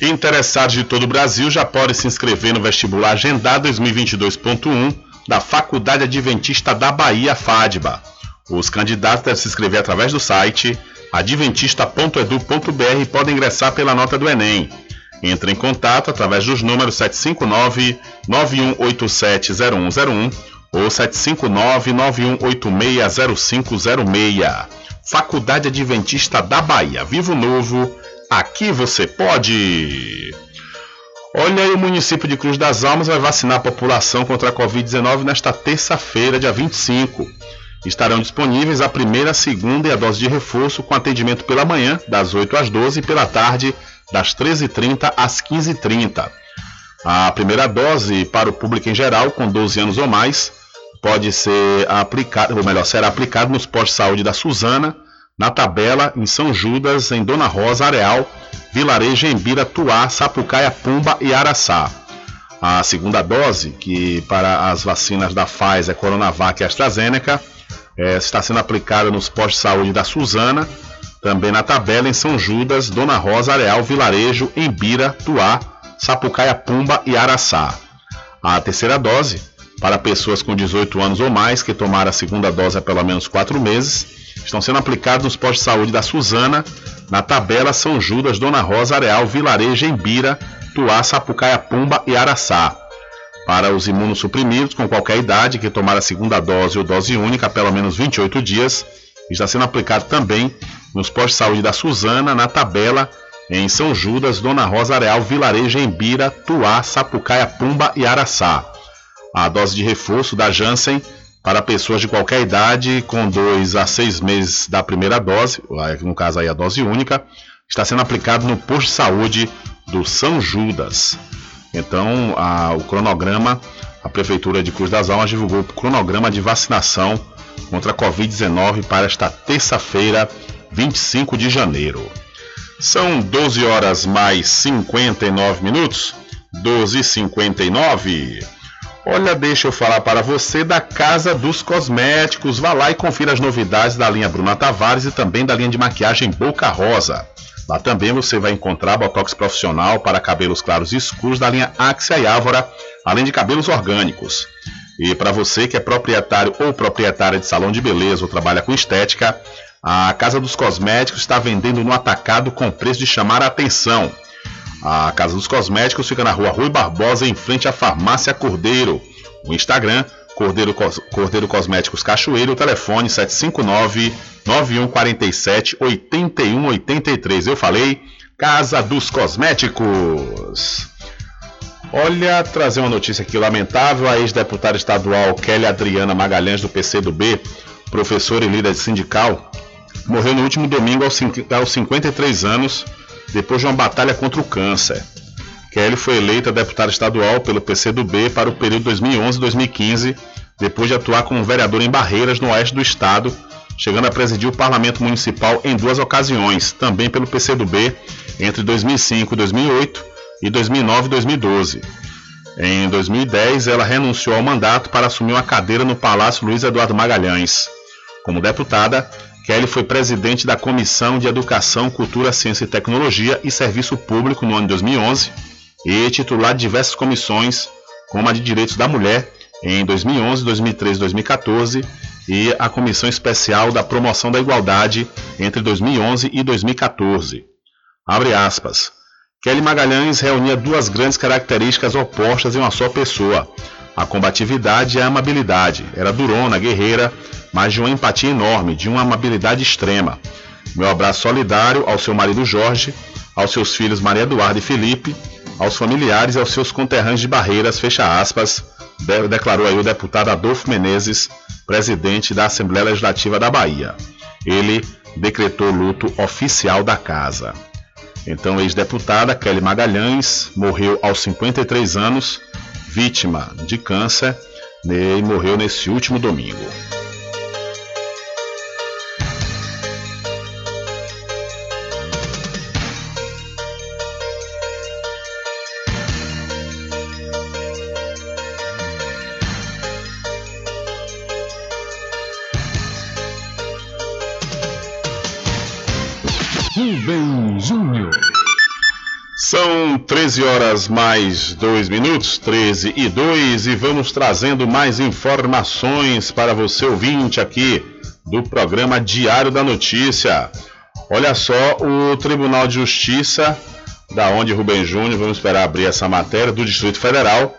Interessados de todo o Brasil já podem se inscrever no vestibular Agendado 2022.1 da Faculdade Adventista da Bahia, FADBA. Os candidatos devem se inscrever através do site adventista.edu.br e podem ingressar pela nota do Enem. Entre em contato através dos números 759 9187 0101 ou 759-9186-0506. Faculdade Adventista da Bahia. Vivo Novo, aqui você pode! Olha aí, o município de Cruz das Almas vai vacinar a população contra a Covid-19 nesta terça-feira, dia 25. Estarão disponíveis a primeira, a segunda e a dose de reforço com atendimento pela manhã, das 8 às 12 e pela tarde, das 13h30 às 15h30. A primeira dose para o público em geral, com 12 anos ou mais, pode ser aplicado, ou melhor, será aplicado nos postos de saúde da Suzana, na tabela, em São Judas, em Dona Rosa, Areal, Vilarejo, Embira, Tuá, Sapucaia, Pumba e Araçá. A segunda dose, que para as vacinas da Pfizer, Coronavac e AstraZeneca, é, está sendo aplicada nos postos de saúde da Suzana, também na tabela em São Judas, Dona Rosa, Areal, Vilarejo, Embira, Tuá, Sapucaia, Pumba e Araçá. A terceira dose, para pessoas com 18 anos ou mais que tomaram a segunda dose há pelo menos 4 meses, estão sendo aplicados nos postos de saúde da Suzana, na tabela São Judas, Dona Rosa, Areal, Vilarejo, Embira, Tuá, Sapucaia, Pumba e Araçá. para os imunossuprimidos com qualquer idade que tomar a segunda dose ou dose única há pelo menos 28 dias. Está sendo aplicado também nos postos de saúde da Suzana, na tabela, em São Judas, Dona Rosa Areal, Vilarejo, Embira, Tuá, Sapucaia, Pumba e Araçá. A dose de reforço da Janssen para pessoas de qualquer idade com 2 a 6 meses da primeira dose, no caso aí a dose única, está sendo aplicado no posto de saúde do São Judas. Então, a, o cronograma, a Prefeitura de Cruz das Almas divulgou o cronograma de vacinação contra a Covid-19 para esta terça-feira, 25 de janeiro. São 12 horas mais 59 minutos. 12h59. Olha, deixa eu falar para você da Casa dos Cosméticos. Vá lá e confira as novidades da linha Bruna Tavares e também da linha de maquiagem Boca Rosa. Lá também você vai encontrar botox profissional para cabelos claros e escuros da linha Axia e Ávora, além de cabelos orgânicos. E para você que é proprietário ou proprietária de salão de beleza ou trabalha com estética, a Casa dos Cosméticos está vendendo no atacado com preço de chamar a atenção. A Casa dos Cosméticos fica na rua Rui Barbosa, em frente à Farmácia Cordeiro. O Instagram, Cordeiro, Cordeiro Cosméticos Cachoeiro, o telefone 759 9147 8183. Eu falei Casa dos Cosméticos. Olha, trazer uma notícia aqui lamentável. A ex-deputada estadual Kelly Adriana Magalhães, do PCdoB, professora e líder sindical, morreu no último domingo aos 53 anos, depois de uma batalha contra o câncer. Kelly foi eleita deputada estadual pelo PCdoB para o período 2011-2015, depois de atuar como vereadora em Barreiras, no oeste do estado, chegando a presidir o Parlamento Municipal em duas ocasiões, também pelo PCdoB, entre 2005 e 2008 e 2009 e 2012. Em 2010, ela renunciou ao mandato para assumir uma cadeira no Palácio Luiz Eduardo Magalhães. Como deputada, Kelly foi presidente da Comissão de Educação, Cultura, Ciência e Tecnologia e Serviço Público no ano de 2011 e titular de diversas comissões, como a de Direitos da Mulher em 2011, 2013 e 2014 e a Comissão Especial da Promoção da Igualdade entre 2011 e 2014. Abre aspas. Kelly Magalhães reunia duas grandes características opostas em uma só pessoa: a combatividade e a amabilidade. Era durona, guerreira, mas de uma empatia enorme, de uma amabilidade extrema. Meu abraço solidário ao seu marido Jorge, aos seus filhos Maria Eduarda e Felipe, aos familiares e aos seus conterrâneos de Barreiras, fecha aspas, declarou aí o deputado Adolfo Menezes, presidente da Assembleia Legislativa da Bahia. Ele decretou luto oficial da casa. Então, ex-deputada Kelly Magalhães morreu aos 53 anos, vítima de câncer, e morreu nesse último domingo. 13 horas mais 2 minutos, 13 e 2, e vamos trazendo mais informações para você ouvinte aqui do programa Diário da Notícia. Olha só, o Tribunal de Justiça, da onde Rubem Júnior, vamos esperar abrir essa matéria, do Distrito Federal,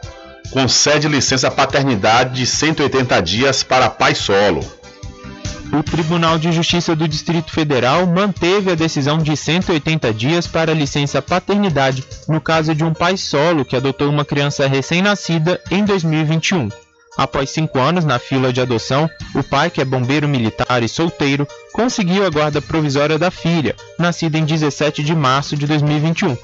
concede licença paternidade de 180 dias para pai solo o Tribunal de Justiça do Distrito Federal manteve a decisão de 180 dias para licença paternidade no caso de um pai solo que adotou uma criança recém-nascida em 2021. Após cinco anos na fila de adoção, o pai, que é bombeiro militar e solteiro, conseguiu a guarda provisória da filha, nascida em 17 de março de 2021.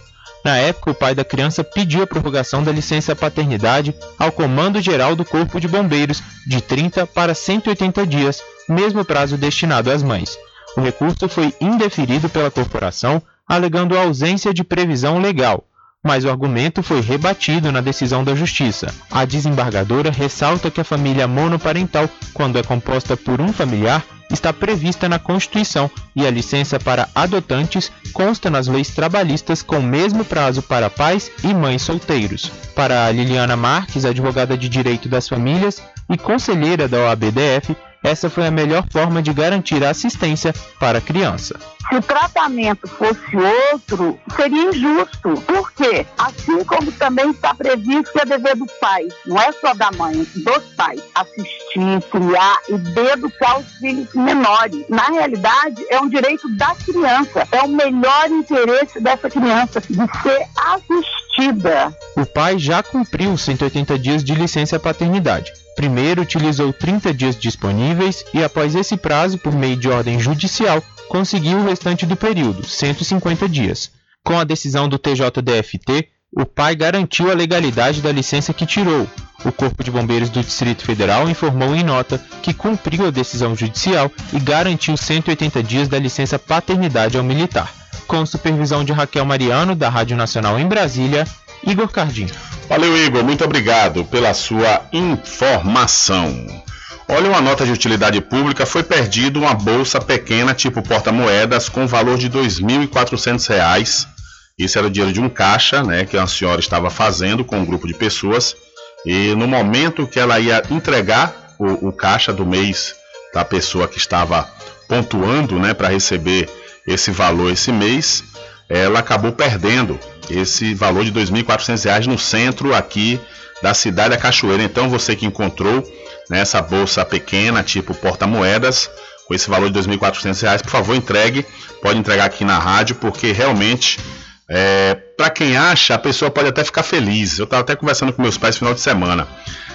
Na época, o pai da criança pediu a prorrogação da licença paternidade ao Comando Geral do Corpo de Bombeiros de 30 para 180 dias, mesmo prazo destinado às mães. O recurso foi indeferido pela corporação, alegando ausência de previsão legal, mas o argumento foi rebatido na decisão da Justiça. A desembargadora ressalta que a família monoparental, quando é composta por um familiar, está prevista na Constituição e a licença para adotantes consta nas leis trabalhistas com o mesmo prazo para pais e mães solteiros. Para Liliana Marques, advogada de Direito das Famílias e conselheira da OABDF, essa foi a melhor forma de garantir a assistência para a criança. se o tratamento fosse outro, seria injusto. Por quê? Assim como também está previsto que é dever do pai, não é só da mãe, dos pais, assistir, criar e educar os filhos menores. Na realidade, é um direito da criança, é o melhor interesse dessa criança de ser assistida. O pai já cumpriu os 180 dias de licença paternidade. Primeiro utilizou 30 dias disponíveis e, após esse prazo, por meio de ordem judicial, conseguiu o restante do período, 150 dias. Com a decisão do TJDFT, o pai garantiu a legalidade da licença que tirou. O Corpo de Bombeiros do Distrito Federal informou em nota que cumpriu a decisão judicial e garantiu 180 dias da licença paternidade ao militar. Com supervisão de Raquel Mariano, da Rádio Nacional em Brasília, Igor Cardim. Valeu, Igor. Muito obrigado pela sua informação. Olha, uma nota de utilidade pública foi perdido uma bolsa pequena tipo porta-moedas com valor de R$ 2.400. Isso era o dinheiro de um caixa, né, que a senhora estava fazendo com um grupo de pessoas. E no momento que ela ia entregar o, o caixa do mês da pessoa que estava pontuando, né, para receber esse valor esse mês, ela acabou perdendo esse valor de R$ 2.400 no centro aqui da cidade da Cachoeira. Então você que encontrou né, bolsa pequena, tipo porta-moedas, com esse valor de R$ 2.400, por favor entregue. Pode entregar aqui na rádio, porque realmente, é, para quem acha, a pessoa pode até ficar feliz. Eu estava até conversando com meus pais no final de semana.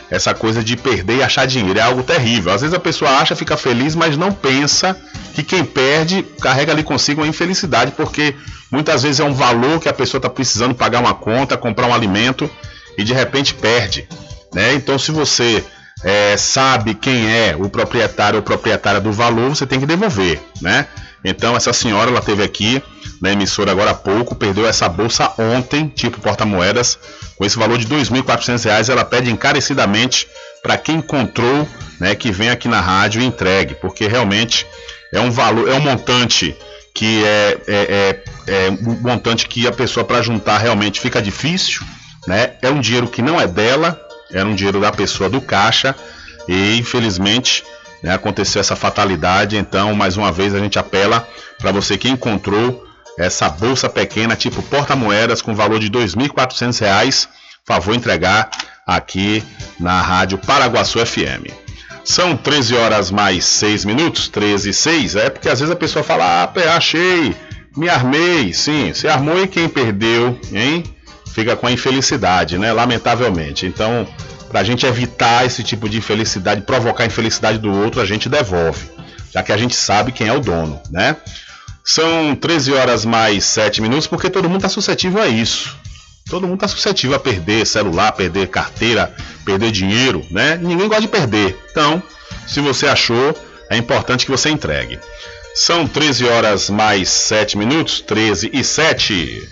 Essa coisa de perder e achar dinheiro é algo terrível. Às vezes a pessoa acha, fica feliz, mas não pensa que quem perde carrega ali consigo uma infelicidade, porque muitas vezes é um valor que a pessoa está precisando pagar uma conta, comprar um alimento e de repente perde. Né? Então, se você é, sabe quem é o proprietário ou proprietária do valor, você tem que devolver, né? Então essa senhora ela teve aqui na emissora agora há pouco, perdeu essa bolsa ontem, tipo porta-moedas, com esse valor de R$ 2.400, ela pede encarecidamente para quem encontrou, né, que vem aqui na rádio e entregue, porque realmente é um valor, é um montante que é, é, é, é um montante que a pessoa para juntar realmente fica difícil, né? É um dinheiro que não é dela, era um dinheiro da pessoa do caixa e infelizmente né, aconteceu essa fatalidade. Então, mais uma vez, a gente apela para você que encontrou essa bolsa pequena, tipo porta-moedas, com valor de R$ 2.400, favor entregar aqui na Rádio Paraguaçu FM. São 13 horas mais 6 minutos, 13 e 6. É porque às vezes a pessoa fala: Ah, achei, me armei. Sim, se armou e quem perdeu, hein? fica com a infelicidade, né? Lamentavelmente. Então, para a gente evitar esse tipo de infelicidade, provocar a infelicidade do outro, a gente devolve, já que a gente sabe quem é o dono, né? São 13 horas mais 7 minutos, porque todo mundo está suscetível a isso. Todo mundo está suscetível a perder celular, perder carteira, perder dinheiro, né? Ninguém gosta de perder. Então, se você achou, é importante que você entregue. São 13 horas mais 7 minutos, 13 e 7.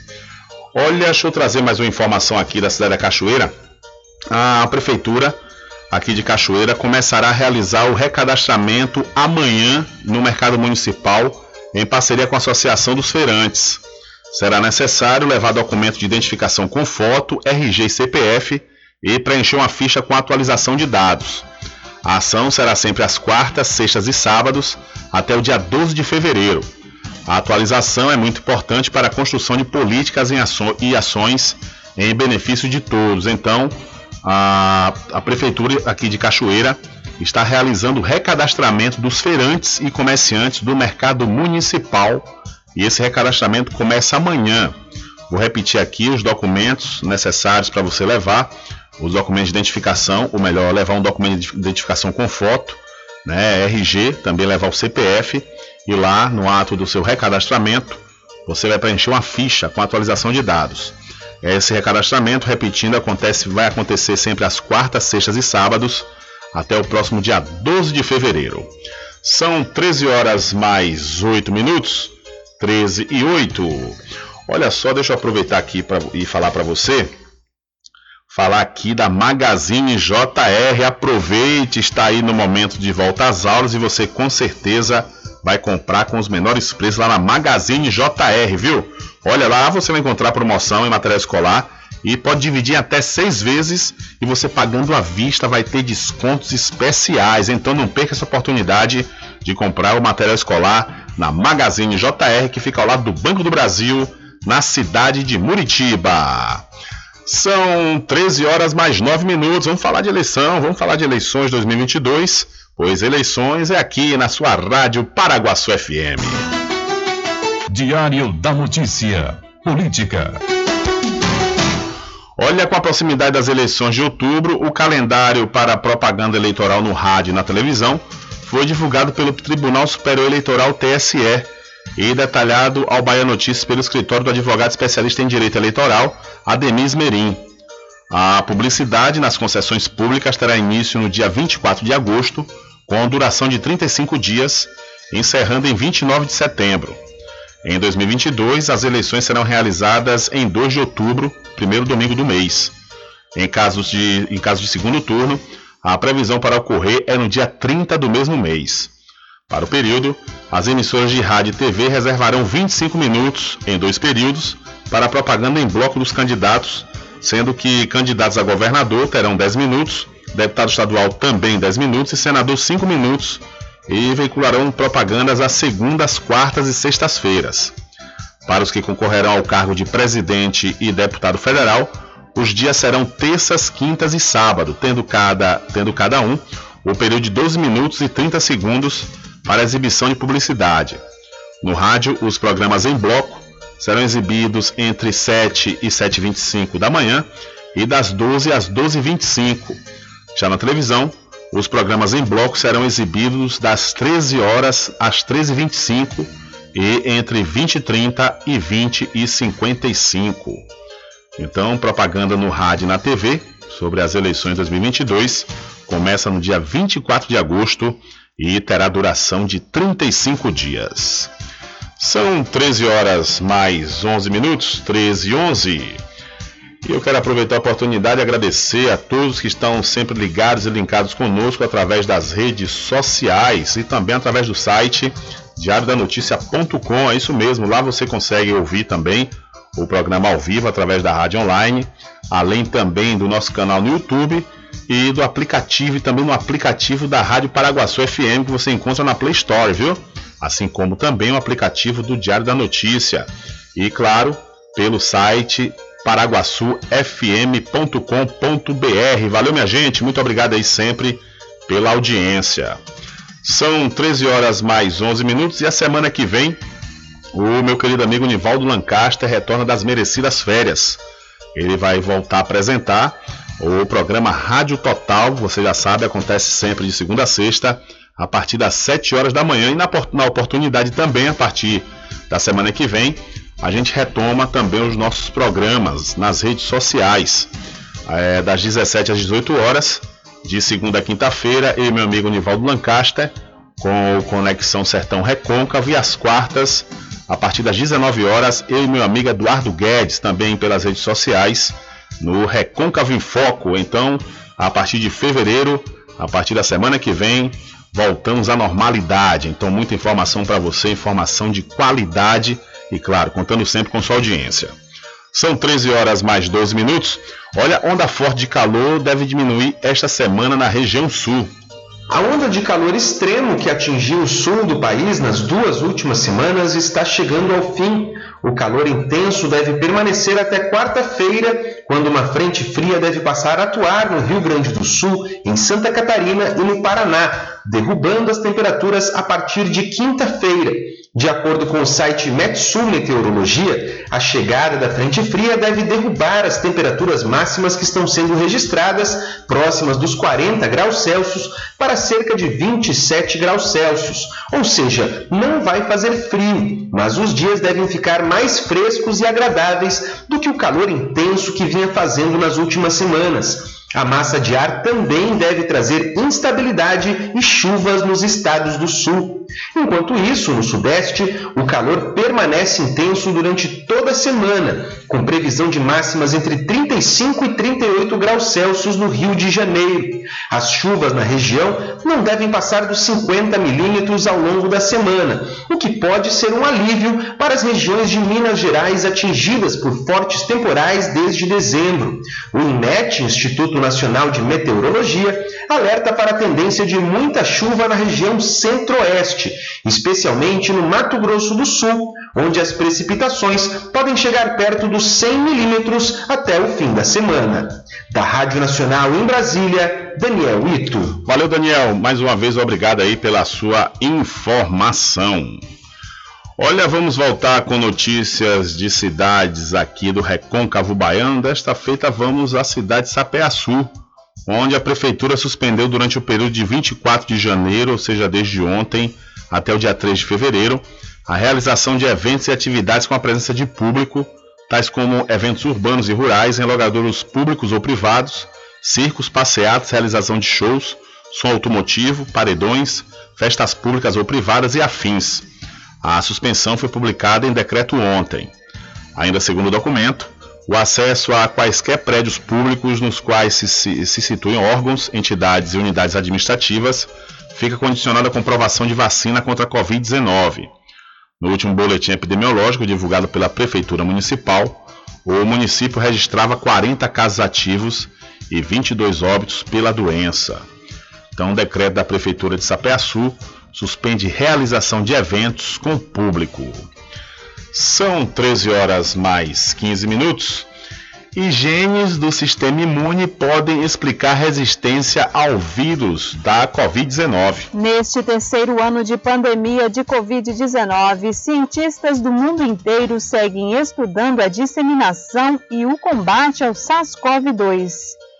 Olha, deixa eu trazer mais uma informação aqui da cidade da Cachoeira. A prefeitura aqui de Cachoeira começará a realizar o recadastramento amanhã no mercado municipal em parceria com a Associação dos Feirantes. Será necessário levar documento de identificação com foto, RG e CPF e preencher uma ficha com atualização de dados. A ação será sempre às quartas, sextas e sábados até o dia 12 de fevereiro. A atualização é muito importante para a construção de políticas e ações em benefício de todos. Então, a, a Prefeitura aqui de Cachoeira está realizando o recadastramento dos feirantes e comerciantes do mercado municipal e esse recadastramento começa amanhã. Vou repetir aqui os documentos necessários para você levar, os documentos de identificação, ou melhor, levar um documento de identificação com foto, né, RG, também levar o CPF e lá no ato do seu recadastramento você vai preencher uma ficha com atualização de dados. Esse recadastramento, repetindo, acontece, vai acontecer sempre às quartas, sextas e sábados até o próximo dia 12 de fevereiro. São 13 horas mais 8 minutos, 13 e 8. Olha só, deixa eu aproveitar aqui pra, e falar para você falar aqui da Magazine JR. Aproveite, está aí no momento de volta às aulas e você com certeza vai comprar com os menores preços lá na Magazine JR, viu? Olha lá, você vai encontrar promoção em material escolar e pode dividir até seis vezes e você pagando à vista vai ter descontos especiais. Então não perca essa oportunidade de comprar o material escolar na Magazine JR, que fica ao lado do Banco do Brasil, na cidade de Muritiba. São 13 horas mais 9 minutos. Vamos falar de eleição, vamos falar de eleições 2022, pois eleições é aqui na sua rádio Paraguaçu FM. Diário da Notícia. Política. Olha, com a proximidade das eleições de outubro, o calendário para a propaganda eleitoral no rádio e na televisão foi divulgado pelo Tribunal Superior Eleitoral TSE e detalhado ao Bahia Notícias pelo escritório do advogado especialista em direito eleitoral, Ademis Merim. A publicidade nas concessões públicas terá início no dia 24 de agosto, com duração de 35 dias, encerrando em 29 de setembro. Em 2022, as eleições serão realizadas em 2 de outubro, primeiro domingo do mês. Em casos de, em caso de segundo turno, a previsão para ocorrer é no dia 30 do mesmo mês. Para o período, as emissoras de rádio e TV reservarão 25 minutos, em dois períodos, para a propaganda em bloco dos candidatos, sendo que candidatos a governador terão 10 minutos, deputado estadual também 10 minutos e senador 5 minutos, e veicularão propagandas às segundas, quartas e sextas-feiras. Para os que concorrerão ao cargo de presidente e deputado federal, os dias serão terças, quintas e sábado, tendo cada, tendo cada um o período de 12 minutos e 30 segundos para exibição de publicidade. No rádio, os programas em bloco serão exibidos entre 7 e 7h25 da manhã e das 12 às 12h25. Já na televisão, os programas em bloco serão exibidos das 13 horas às 13h25 e entre 20 e 30 e 20 e 55. Então, propaganda no rádio e na TV sobre as eleições 2022 começa no dia 24 de agosto e terá duração de 35 dias. São 13 horas mais 11 minutos, 13 e 11. E eu quero aproveitar a oportunidade e agradecer a todos que estão sempre ligados e linkados conosco através das redes sociais e também através do site diariodanoticia.com. É isso mesmo, lá você consegue ouvir também o programa ao vivo através da rádio online, além também do nosso canal no YouTube e do aplicativo e também no aplicativo da Rádio Paraguaçu FM que você encontra na Play Store, viu? Assim como também o aplicativo do Diário da Notícia. E claro, pelo site paraguaçufm.com.br. Valeu, minha gente, muito obrigado aí sempre pela audiência. São 13 horas mais 11 minutos e a semana que vem o meu querido amigo Nivaldo Lancaster retorna das merecidas férias. Ele vai voltar a apresentar o programa Rádio Total, você já sabe, acontece sempre de segunda a sexta, a partir das 7 horas da manhã e na, na oportunidade também a partir da semana que vem, a gente retoma também os nossos programas nas redes sociais, é, das 17 às 18 horas, de segunda a quinta-feira, eu e meu amigo Nivaldo Lancaster, com o Conexão Sertão Recôncavo, e às quartas, a partir das 19 horas, eu e meu amigo Eduardo Guedes, também pelas redes sociais, no Recôncavo em Foco. Então, a partir de fevereiro, a partir da semana que vem, voltamos à normalidade. Então, muita informação para você, informação de qualidade e, claro, contando sempre com sua audiência. São 13 horas mais 12 minutos. Olha, onda forte de calor deve diminuir esta semana na região sul. A onda de calor extremo que atingiu o sul do país nas duas últimas semanas está chegando ao fim. O calor intenso deve permanecer até quarta-feira, quando uma frente fria deve passar a atuar no Rio Grande do Sul, em Santa Catarina e no Paraná, derrubando as temperaturas a partir de quinta-feira. De acordo com o site Metsu Meteorologia, a chegada da frente fria deve derrubar as temperaturas máximas que estão sendo registradas próximas dos 40 graus Celsius para cerca de 27 graus Celsius, ou seja, não vai fazer frio, mas os dias devem ficar mais frescos e agradáveis do que o calor intenso que vinha fazendo nas últimas semanas. A massa de ar também deve trazer instabilidade e chuvas nos estados do sul. Enquanto isso, no sudeste, o calor permanece intenso durante toda a semana, com previsão de máximas entre 35 e 38 graus Celsius no Rio de Janeiro. As chuvas na região não devem passar dos 50 milímetros ao longo da semana, o que pode ser um alívio para as regiões de Minas Gerais atingidas por fortes temporais desde dezembro. O INET, Instituto Nacional de Meteorologia alerta para a tendência de muita chuva na região centro-oeste, especialmente no Mato Grosso do Sul, onde as precipitações podem chegar perto dos 100 milímetros até o fim da semana. Da Rádio Nacional em Brasília, Daniel Ito. Valeu, Daniel. Mais uma vez, obrigado aí pela sua informação. Olha, vamos voltar com notícias de cidades aqui do Recôncavo Baiano. Desta feita, vamos à cidade de Sapeaçu, onde a prefeitura suspendeu durante o período de 24 de janeiro, ou seja, desde ontem até o dia 3 de fevereiro, a realização de eventos e atividades com a presença de público, tais como eventos urbanos e rurais em logradouros públicos ou privados, circos, passeatas, realização de shows, som automotivo, paredões, festas públicas ou privadas e afins. A suspensão foi publicada em decreto ontem. Ainda segundo o documento, o acesso a quaisquer prédios públicos nos quais se, se, se situem órgãos, entidades e unidades administrativas fica condicionado à comprovação de vacina contra a Covid-19. No último boletim epidemiológico divulgado pela Prefeitura Municipal, o município registrava 40 casos ativos e 22 óbitos pela doença. Então, o decreto da Prefeitura de Sapeaçu suspende realização de eventos com público. São 13 horas mais 15 minutos. E genes do sistema imune podem explicar resistência ao vírus da Covid-19. Neste terceiro ano de pandemia de Covid-19, cientistas do mundo inteiro seguem estudando a disseminação e o combate ao SARS-CoV-2.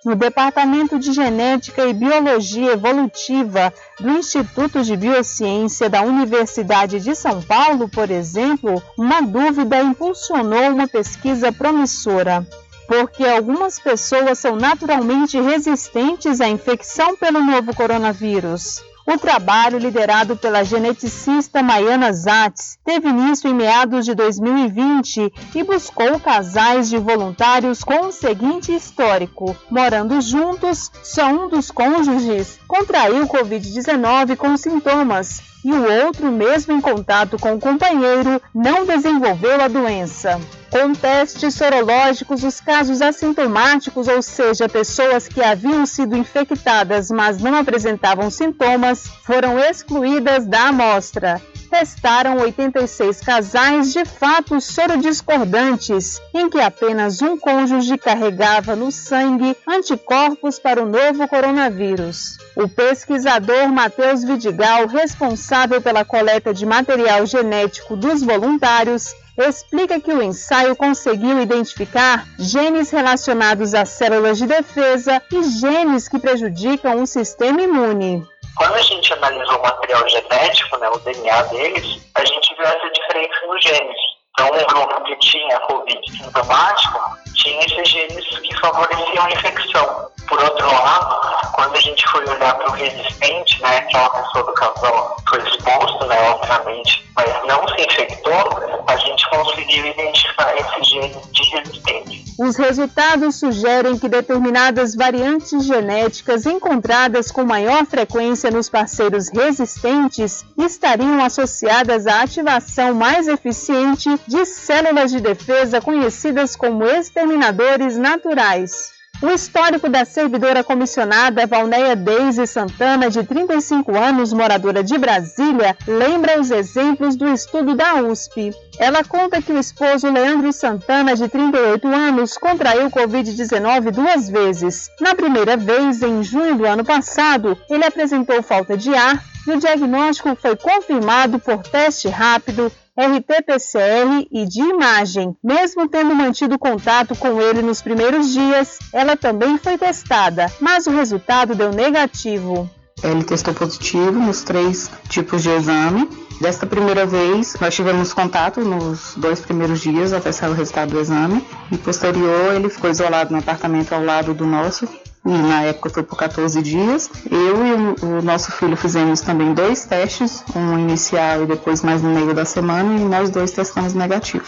No Departamento de Genética e Biologia Evolutiva do Instituto de Biociência da Universidade de São Paulo, por exemplo, uma dúvida impulsionou uma pesquisa promissora. Porque algumas pessoas são naturalmente resistentes à infecção pelo novo coronavírus. O trabalho, liderado pela geneticista Maiana Zatz, teve início em meados de 2020 e buscou casais de voluntários com o seguinte histórico: morando juntos, só um dos cônjuges contraiu Covid-19 com sintomas e o outro, mesmo em contato com o companheiro, não desenvolveu a doença. Com testes sorológicos, os casos assintomáticos, ou seja, pessoas que haviam sido infectadas mas não apresentavam sintomas, foram excluídas da amostra. Testaram 86 casais de fato sorodiscordantes, em que apenas um cônjuge carregava no sangue anticorpos para o novo coronavírus. O pesquisador Matheus Vidigal, responsável pela coleta de material genético dos voluntários, explica que o ensaio conseguiu identificar genes relacionados às células de defesa e genes que prejudicam o sistema imune. Quando a gente analisou o material genético, né, o DNA deles, a gente viu essa diferença nos genes. Então, um grupo que tinha Covid sintomático tinha esses genes que favoreciam a infecção. Por outro lado, quando a gente foi olhar para o resistente, né, que é pessoa do casal foi exposto, né, obviamente, mas não se infectou, a gente conseguiu identificar esse gene de resistente. Os resultados sugerem que determinadas variantes genéticas encontradas com maior frequência nos parceiros resistentes estariam associadas à ativação mais eficiente de células de defesa conhecidas como exterminadores naturais. O histórico da servidora comissionada Valneia Deise Santana, de 35 anos, moradora de Brasília, lembra os exemplos do estudo da USP. Ela conta que o esposo Leandro Santana, de 38 anos, contraiu Covid-19 duas vezes. Na primeira vez, em junho do ano passado, ele apresentou falta de ar e o diagnóstico foi confirmado por teste rápido RT-PCR e de imagem. Mesmo tendo mantido contato com ele nos primeiros dias, ela também foi testada, mas o resultado deu negativo. Ele testou positivo nos três tipos de exame. Desta primeira vez, nós tivemos contato nos dois primeiros dias até sair o resultado do exame. E posterior, ele ficou isolado no apartamento ao lado do nosso, na época foi por 14 dias. Eu e o, nosso filho fizemos também dois testes, um inicial e depois mais no meio da semana, e nós dois testamos negativo.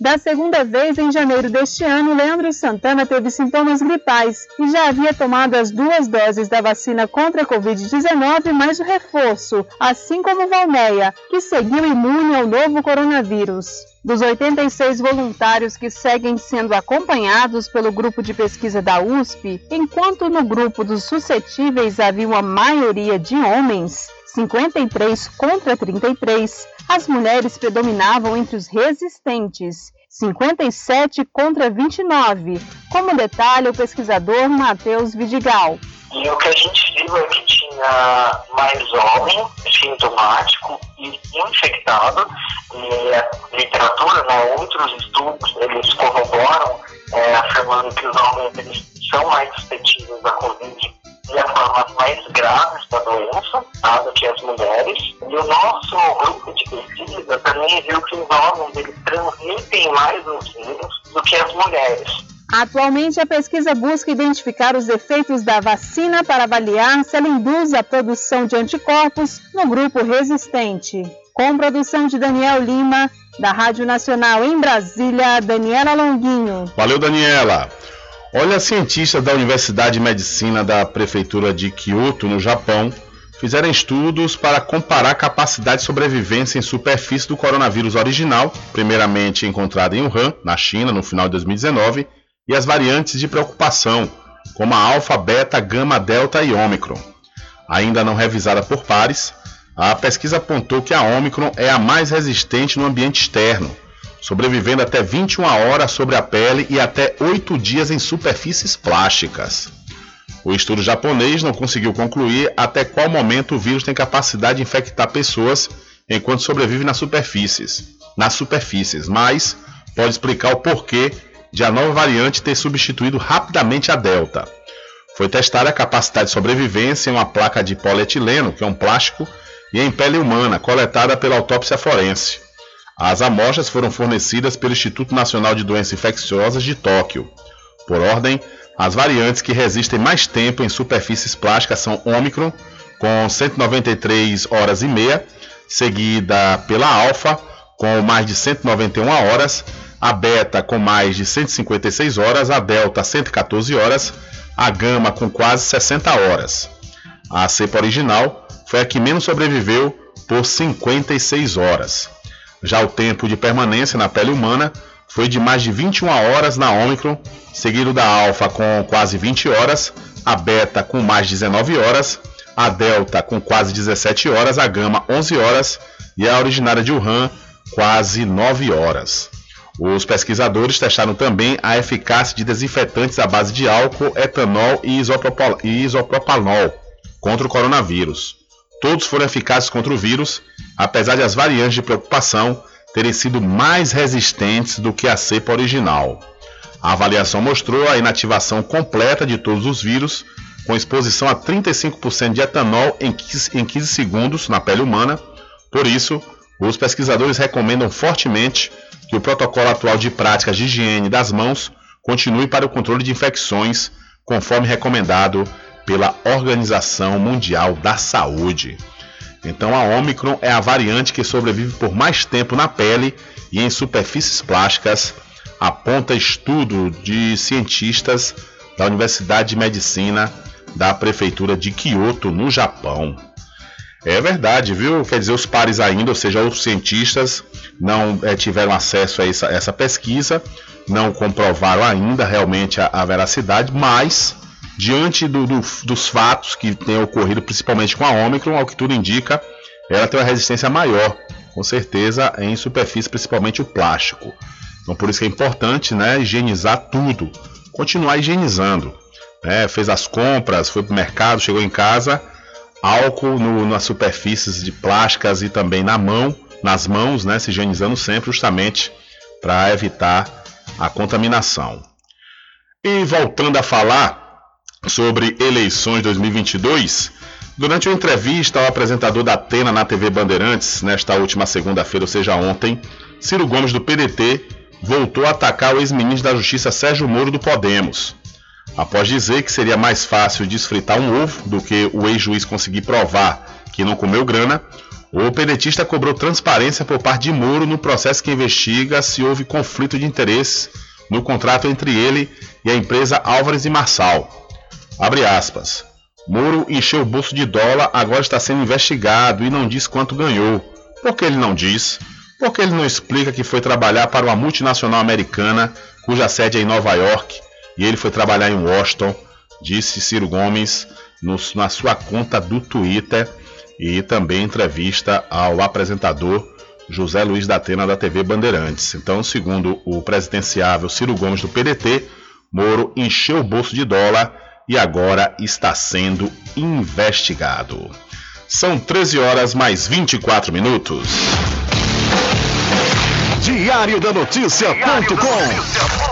Da segunda vez, em janeiro deste ano, Leandro Santana teve sintomas gripais e já havia tomado as duas doses da vacina contra a Covid-19 mais o reforço, assim como Valmeia, que seguiu imune ao novo coronavírus. Dos 86 voluntários que seguem sendo acompanhados pelo grupo de pesquisa da USP, enquanto no grupo dos suscetíveis havia uma maioria de homens, 53 contra 33, as mulheres predominavam entre os resistentes, 57 contra 29, como detalha o pesquisador Matheus Vidigal. E o que a gente viu é que tinha mais homem sintomático e infectado. E a literatura, né, outros estudos, eles corroboram, é, afirmando que os homens eles são mais suscetíveis da Covid e as formas mais graves da doença tá, do que as mulheres. E o nosso grupo de pesquisa também viu que os homens eles transmitem mais os vírus do que as mulheres. Atualmente, a pesquisa busca identificar os efeitos da vacina para avaliar se ela induz a produção de anticorpos no grupo resistente. Com produção de Daniel Lima, da Rádio Nacional em Brasília, Daniela Longuinho. Valeu, Daniela. Olha, cientistas da Universidade de Medicina da Prefeitura de Kyoto, no Japão, fizeram estudos para comparar a capacidade de sobrevivência em superfície do coronavírus original, primeiramente encontrado em Wuhan, na China, no final de 2019, e as variantes de preocupação, como a alfa, beta, gama, delta e ômicron. Ainda não revisada por pares, a pesquisa apontou que a ômicron é a mais resistente no ambiente externo, sobrevivendo até 21 horas sobre a pele e até 8 dias em superfícies plásticas. O estudo japonês não conseguiu concluir até qual momento o vírus tem capacidade de infectar pessoas enquanto sobrevive nas superfícies, nas superfícies, mas pode explicar o porquê de a nova variante ter substituído rapidamente a Delta. Foi testada a capacidade de sobrevivência em uma placa de polietileno, que é um plástico, e em pele humana, coletada pela autópsia forense. As amostras foram fornecidas pelo Instituto Nacional de Doenças Infecciosas de Tóquio. Por ordem, as variantes que resistem mais tempo em superfícies plásticas são Omicron, com 193 horas e meia, seguida pela Alpha, com mais de 191 horas, a Beta com mais de 156 horas, a Delta 114 horas, a Gama com quase 60 horas. A cepa original foi a que menos sobreviveu por 56 horas. Já o tempo de permanência na pele humana foi de mais de 21 horas na Omicron, seguido da Alpha com quase 20 horas, a Beta com mais de 19 horas, a Delta com quase 17 horas, a Gama 11 horas e a originária de Wuhan quase 9 horas. Os pesquisadores testaram também a eficácia de desinfetantes à base de álcool, etanol e isopropanol contra o coronavírus. Todos foram eficazes contra o vírus, apesar de as variantes de preocupação terem sido mais resistentes do que a cepa original. A avaliação mostrou a inativação completa de todos os vírus, com exposição a 35% de etanol em 15, em 15 segundos na pele humana. Por isso, os pesquisadores recomendam fortemente que o protocolo atual de práticas de higiene das mãos continue para o controle de infecções, conforme recomendado pela Organização Mundial da Saúde. Então a Omicron é a variante que sobrevive por mais tempo na pele e em superfícies plásticas, aponta estudo de cientistas da Universidade de Medicina da Prefeitura de Kyoto, no Japão. É verdade, viu? Quer dizer, os pares ainda, ou seja, os cientistas, não é, tiveram acesso a essa, essa, pesquisa, não comprovaram ainda realmente a, a veracidade, mas diante do, do, dos fatos que têm ocorrido, principalmente com a Omicron, ao que tudo indica, ela tem uma resistência maior, com certeza, em superfície, principalmente o plástico. Então, por isso que é importante né, higienizar tudo, continuar higienizando. Né? Fez as compras, foi para o mercado, chegou em casa álcool no, nas superfícies de plásticas e também na mão, nas mãos, né, se higienizando sempre, justamente para evitar a contaminação. E voltando a falar sobre eleições 2022, durante uma entrevista ao apresentador da Atena na TV Bandeirantes, nesta última segunda-feira, ou seja, ontem, Ciro Gomes do PDT voltou a atacar o ex-ministro da Justiça Sérgio Moro do Podemos. Após dizer que seria mais fácil desfritar um ovo do que o ex-juiz conseguir provar que não comeu grana, o pedetista cobrou transparência por parte de Moro no processo que investiga se houve conflito de interesses no contrato entre ele e a empresa Álvares e Marçal. Abre aspas. Moro encheu o bolso de dólar, agora está sendo investigado e não diz quanto ganhou. Por que ele não diz? Por que ele não explica que foi trabalhar para uma multinacional americana cuja sede é em Nova York e ele foi trabalhar em Washington? Disse Ciro Gomes no, na sua conta do Twitter e também entrevista ao apresentador José Luiz da Atena da TV Bandeirantes. Então, segundo o presidenciável Ciro Gomes do PDT, Moro encheu o bolso de dólar e agora está sendo investigado. São 13 horas mais 24 minutos. Diário da Notícia.com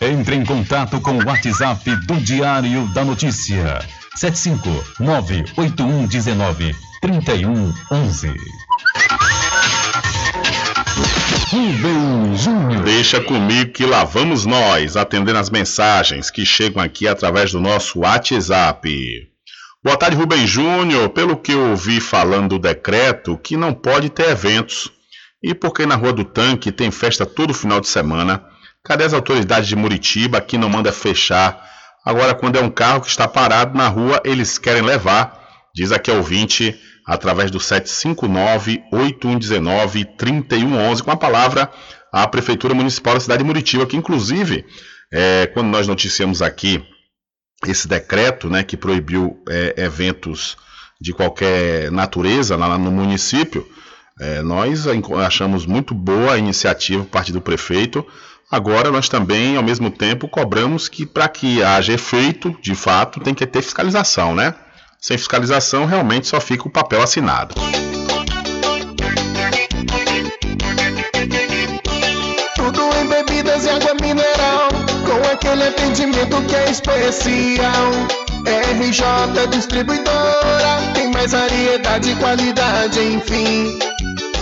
Entre em contato com o WhatsApp do Diário da Notícia. 759-8119-3111. Rubem Júnior. Deixa comigo que lá vamos nós, atendendo as mensagens que chegam aqui através do nosso WhatsApp. Boa tarde, Rubem Júnior. Pelo que eu ouvi falando do decreto, que não pode ter eventos. E porque na Rua do Tanque tem festa todo final de semana, cadê as autoridades de Muritiba que não manda fechar? Agora, quando é um carro que está parado na rua, eles querem levar. Diz aqui ouvinte, através do 759-8119-3111, com a palavra à Prefeitura Municipal da cidade de Muritiba, que inclusive, é, quando nós noticiamos aqui esse decreto né, que proibiu é, eventos de qualquer natureza lá no município, é, nós achamos muito boa a iniciativa por parte do prefeito. Agora, nós também, ao mesmo tempo, cobramos que para que haja efeito, de fato, tem que ter fiscalização, né? Sem fiscalização, realmente só fica o papel assinado. Tudo em bebidas e água mineral, com aquele atendimento que é especial. RJ Distribuidora, tem mais variedade e qualidade, enfim.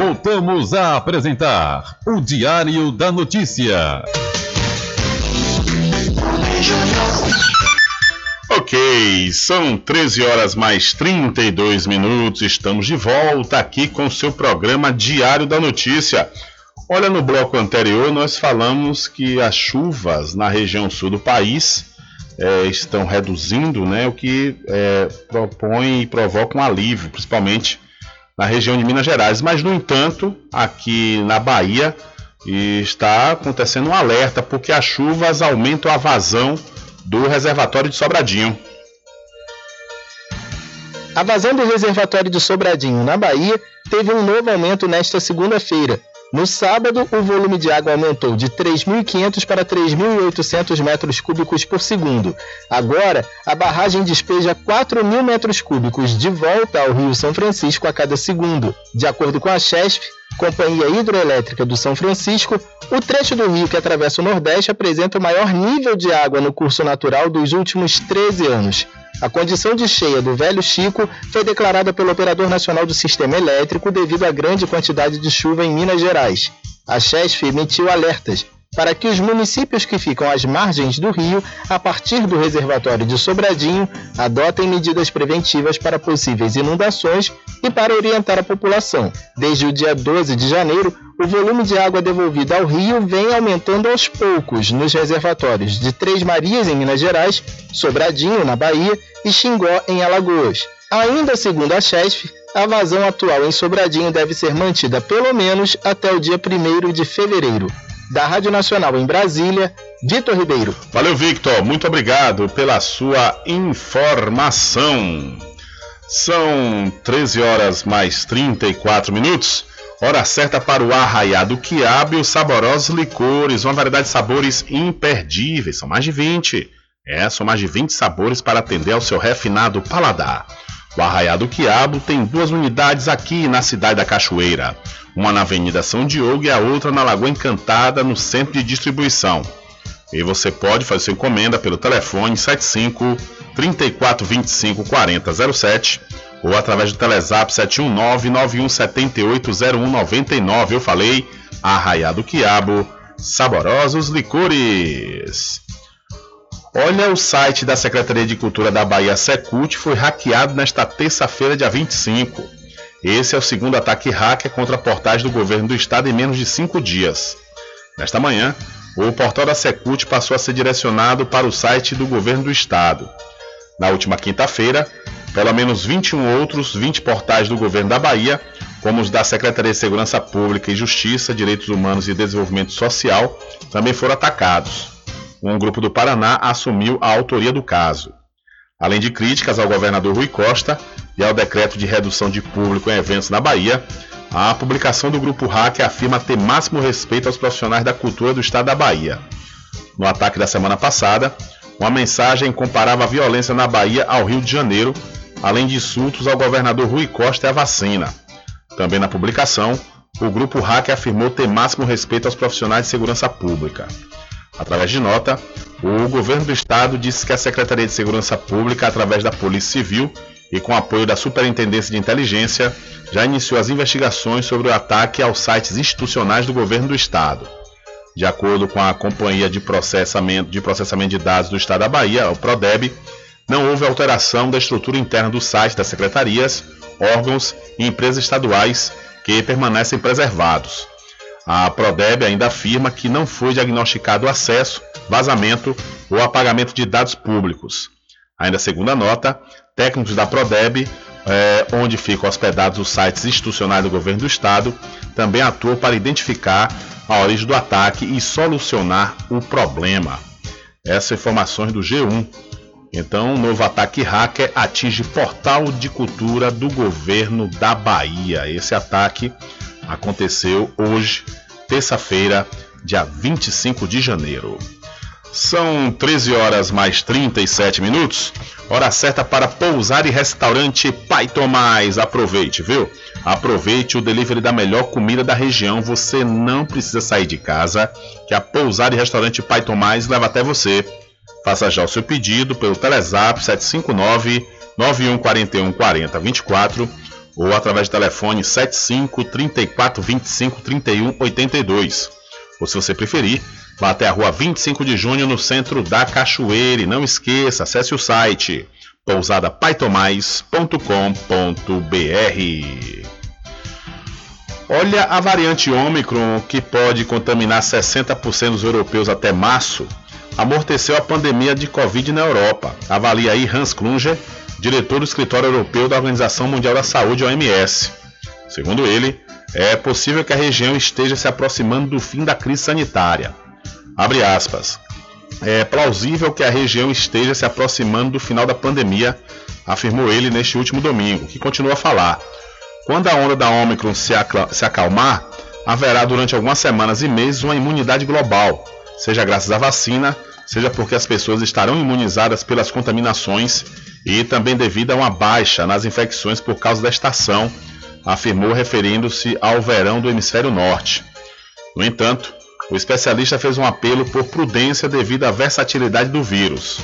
Voltamos a apresentar o Diário da Notícia. Ok, são 13 horas mais 32 minutos. Estamos de volta aqui com o seu programa Diário da Notícia. Olha, no bloco anterior nós falamos que as chuvas na região sul do país eh, estão reduzindo, né, o que eh, propõe e provoca um alívio, principalmente na região de Minas Gerais. Mas, no entanto, aqui na Bahia está acontecendo um alerta porque as chuvas aumentam a vazão do reservatório de Sobradinho. A vazão do reservatório de Sobradinho, na Bahia, teve um novo aumento nesta segunda-feira. No sábado, o volume de água aumentou de 3.500 para 3.800 metros cúbicos por segundo. Agora, a barragem despeja 4.000 metros cúbicos de volta ao Rio São Francisco a cada segundo. De acordo com a CHESP, Companhia Hidroelétrica do São Francisco, o trecho do rio que atravessa o Nordeste apresenta o maior nível de água no curso natural dos últimos 13 anos. A condição de cheia do Velho Chico foi declarada pelo Operador Nacional do Sistema Elétrico devido à grande quantidade de chuva em Minas Gerais. A CHESF emitiu alertas para que os municípios que ficam às margens do rio, a partir do reservatório de Sobradinho, adotem medidas preventivas para possíveis inundações e para orientar a população. Desde o dia 12 de janeiro, o volume de água devolvido ao rio vem aumentando aos poucos nos reservatórios de Três Marias, em Minas Gerais, Sobradinho, na Bahia, e Xingó, em Alagoas. Ainda segundo a CHESF, a vazão atual em Sobradinho deve ser mantida pelo menos até o dia 1 de fevereiro. Da Rádio Nacional em Brasília, Vitor Ribeiro. Valeu, Victor. Muito obrigado pela sua informação. São 13 horas mais 34 minutos. Hora certa para o arraiado quiabo e os saborosos licores, uma variedade de sabores imperdíveis. São mais de 20. É, são mais de 20 sabores para atender ao seu refinado paladar. O Arraiado Quiabo tem duas unidades aqui na cidade da Cachoeira, uma na Avenida São Diogo e a outra na Lagoa Encantada, no centro de distribuição. E você pode fazer sua encomenda pelo telefone 75 3425 4007 ou através do Telezap 719 91780199. Eu falei Arraiado Quiabo, saborosos licores. Olha, o site da Secretaria de Cultura da Bahia Secult foi hackeado nesta terça-feira, dia 25. Esse é o segundo ataque hacker contra a portagem do governo do estado em menos de cinco dias. Nesta manhã, o portal da Secult passou a ser direcionado para o site do governo do estado. Na última quinta-feira, pelo menos 21 outros 20 portais do governo da Bahia, como os da Secretaria de Segurança Pública e Justiça, Direitos Humanos e Desenvolvimento Social, também foram atacados um grupo do Paraná assumiu a autoria do caso. Além de críticas ao governador Rui Costa e ao decreto de redução de público em eventos na Bahia, a publicação do grupo Hack afirma ter máximo respeito aos profissionais da cultura do estado da Bahia. No ataque da semana passada, uma mensagem comparava a violência na Bahia ao Rio de Janeiro, além de insultos ao governador Rui Costa e à vacina. Também na publicação, o grupo Hack afirmou ter máximo respeito aos profissionais de segurança pública. Através de nota, o governo do estado disse que a Secretaria de Segurança Pública, através da Polícia Civil e com apoio da Superintendência de Inteligência, já iniciou as investigações sobre o ataque aos sites institucionais do governo do estado. De acordo com a Companhia de Processamento de, Processamento de Dados do Estado da Bahia, o PRODEB, não houve alteração da estrutura interna do site das secretarias, órgãos e empresas estaduais que permanecem preservados. A Prodeb ainda afirma que não foi diagnosticado acesso, vazamento ou apagamento de dados públicos. Ainda segundo a nota, técnicos da Prodeb, é, onde ficam hospedados os sites institucionais do governo do estado, também atuam para identificar a origem do ataque e solucionar o problema. Essas informações do G1. Então, o novo ataque hacker atinge portal de cultura do governo da Bahia. Esse ataque aconteceu hoje, terça-feira, dia 25 de janeiro. São 13 horas mais 37 minutos. Hora certa para pousar e restaurante Pai Tomás. Aproveite, viu? Aproveite o delivery da melhor comida da região. Você não precisa sair de casa, que a pousar e restaurante Pai Tomás leva até você. Faça já o seu pedido pelo Telezap 759 9141 4024 ou através do telefone 75 34 25 31 82. Ou se você preferir, vá até a rua 25 de junho no centro da Cachoeira. E não esqueça, acesse o site pousadapaitomais.com.br. Olha a variante Ômicron, que pode contaminar 60% dos europeus até março, amorteceu a pandemia de Covid na Europa. Avalia aí Hans Klunger, diretor do escritório europeu da Organização Mundial da Saúde, OMS. Segundo ele, é possível que a região esteja se aproximando do fim da crise sanitária. Abre aspas. É plausível que a região esteja se aproximando do final da pandemia, afirmou ele neste último domingo, que continua a falar. Quando a onda da Omicron se, se acalmar, haverá durante algumas semanas e meses uma imunidade global, seja graças à vacina, seja porque as pessoas estarão imunizadas pelas contaminações e também devido a uma baixa nas infecções por causa da estação, afirmou referindo-se ao verão do hemisfério norte. No entanto, o especialista fez um apelo por prudência devido à versatilidade do vírus.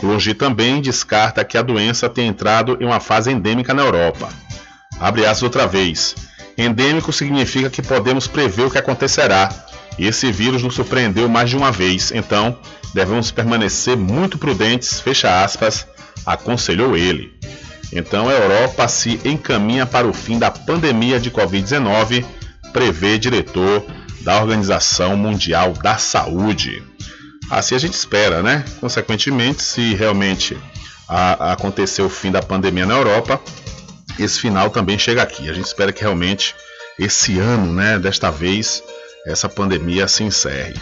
Kluge também descarta que a doença tenha entrado em uma fase endêmica na Europa. Abre aspas outra vez. Endêmico significa que podemos prever o que acontecerá. E esse vírus nos surpreendeu mais de uma vez, então devemos permanecer muito prudentes, fecha aspas, aconselhou ele. Então a Europa se encaminha para o fim da pandemia de Covid-19, prevê diretor da Organização Mundial da Saúde. Assim a gente espera, né? Consequentemente, se realmente a, a acontecer o fim da pandemia na Europa, esse final também chega aqui. A gente espera que realmente esse ano, né, desta vez, essa pandemia se encerre.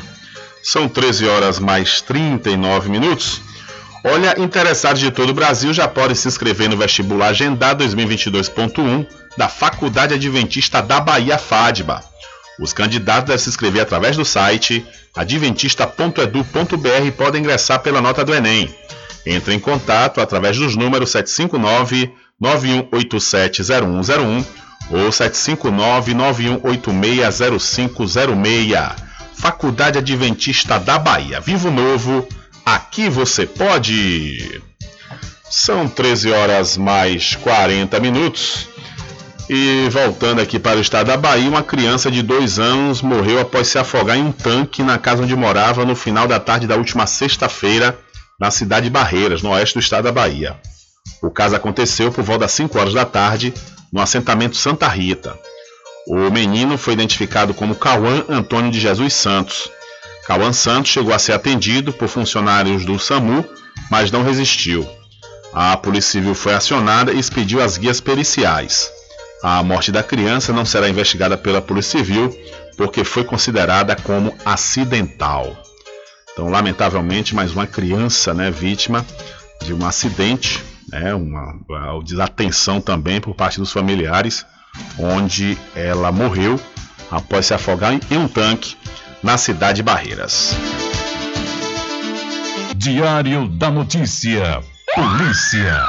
São 13 horas mais 39 minutos. Olha, interessados de todo o Brasil já podem se inscrever no vestibular agendado 2022.1 da Faculdade Adventista da Bahia FADBA. Os candidatos devem se inscrever através do site adventista.edu.br e podem ingressar pela nota do Enem. Entre em contato através dos números 759 91870101 ou 759 91860506. Faculdade Adventista da Bahia. Vivo Novo Aqui você pode. São 13 horas mais 40 minutos. E voltando aqui para o estado da Bahia, uma criança de dois anos morreu após se afogar em um tanque na casa onde morava no final da tarde da última sexta-feira, na cidade de Barreiras, no oeste do estado da Bahia. O caso aconteceu por volta das 5 horas da tarde, no assentamento Santa Rita. O menino foi identificado como Cauã Antônio de Jesus Santos. Cauã Santos chegou a ser atendido por funcionários do SAMU, mas não resistiu. A Polícia Civil foi acionada e expediu as guias periciais. A morte da criança não será investigada pela Polícia Civil porque foi considerada como acidental. Então, lamentavelmente, mais uma criança né, vítima de um acidente, né, uma, uma desatenção também por parte dos familiares, onde ela morreu após se afogar em um tanque na cidade de Barreiras. Diário da Notícia. Polícia.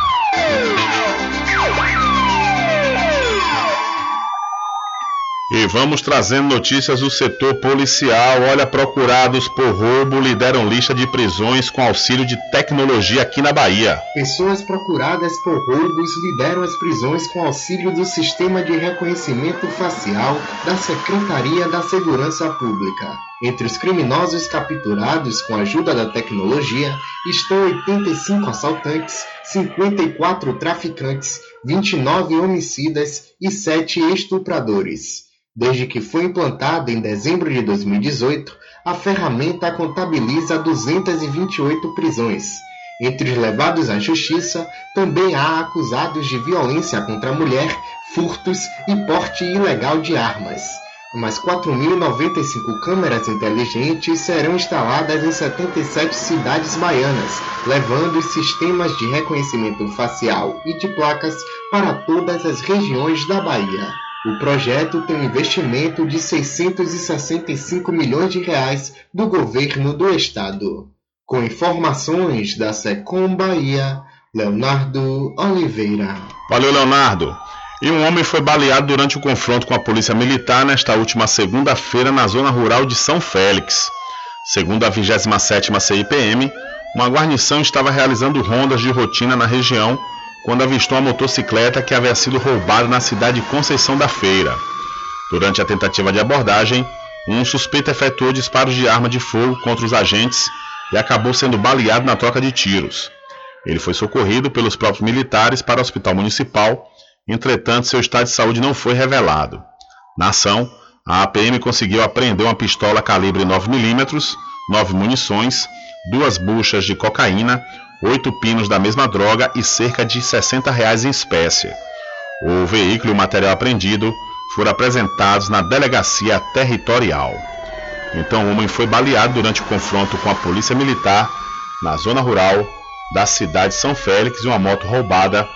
E vamos trazendo notícias do setor policial. Olha, procurados por roubo lideram lista de prisões com auxílio de tecnologia aqui na Bahia. Pessoas procuradas por roubos lideram as prisões com auxílio do sistema de reconhecimento facial da Secretaria da Segurança Pública. Entre os criminosos capturados com a ajuda da tecnologia estão 85 assaltantes, 54 traficantes, 29 homicidas e 7 estupradores. Desde que foi implantada em dezembro de 2018, a ferramenta contabiliza 228 prisões. Entre os levados à justiça, também há acusados de violência contra a mulher, furtos e porte ilegal de armas. Mais 4.095 câmeras inteligentes serão instaladas em 77 cidades baianas, levando sistemas de reconhecimento facial e de placas para todas as regiões da Bahia. O projeto tem um investimento de 665 milhões de reais do governo do estado. Com informações da Secom Bahia, Leonardo Oliveira. Valeu, Leonardo. E um homem foi baleado durante o confronto com a polícia militar nesta última segunda-feira na zona rural de São Félix. Segundo a 27ª CIPM, uma guarnição estava realizando rondas de rotina na região quando avistou a motocicleta que havia sido roubada na cidade de Conceição da Feira. Durante a tentativa de abordagem, um suspeito efetuou disparos de arma de fogo contra os agentes e acabou sendo baleado na troca de tiros. Ele foi socorrido pelos próprios militares para o hospital municipal, entretanto, seu estado de saúde não foi revelado. Na ação, a APM conseguiu apreender uma pistola calibre 9mm, nove munições, duas buchas de cocaína, oito pinos da mesma droga e cerca de 60 reais em espécie. O veículo e o material apreendido foram apresentados na delegacia territorial. Então, o homem foi baleado durante o confronto com a polícia militar na zona rural da cidade de São Félix e uma moto roubada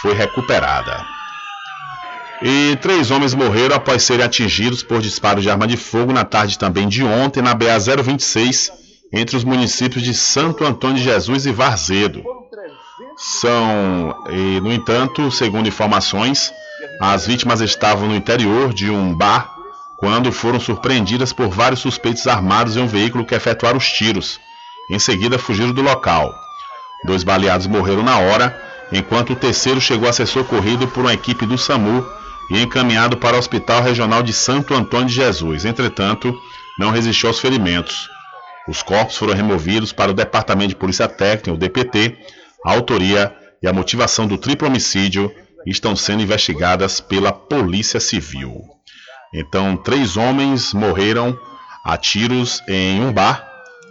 foi recuperada. E três homens morreram após serem atingidos por disparos de arma de fogo na tarde também de ontem na BA 026 entre os municípios de Santo Antônio de Jesus e Varzedo. São, e, no entanto, segundo informações, as vítimas estavam no interior de um bar quando foram surpreendidas por vários suspeitos armados em um veículo que efetuaram os tiros. Em seguida, fugiram do local. Dois baleados morreram na hora, enquanto o terceiro chegou a ser socorrido por uma equipe do SAMU e encaminhado para o Hospital Regional de Santo Antônio de Jesus. Entretanto, não resistiu aos ferimentos. Os corpos foram removidos para o Departamento de Polícia Técnica, o DPT. A autoria e a motivação do triplo homicídio estão sendo investigadas pela Polícia Civil. Então, três homens morreram a tiros em um bar,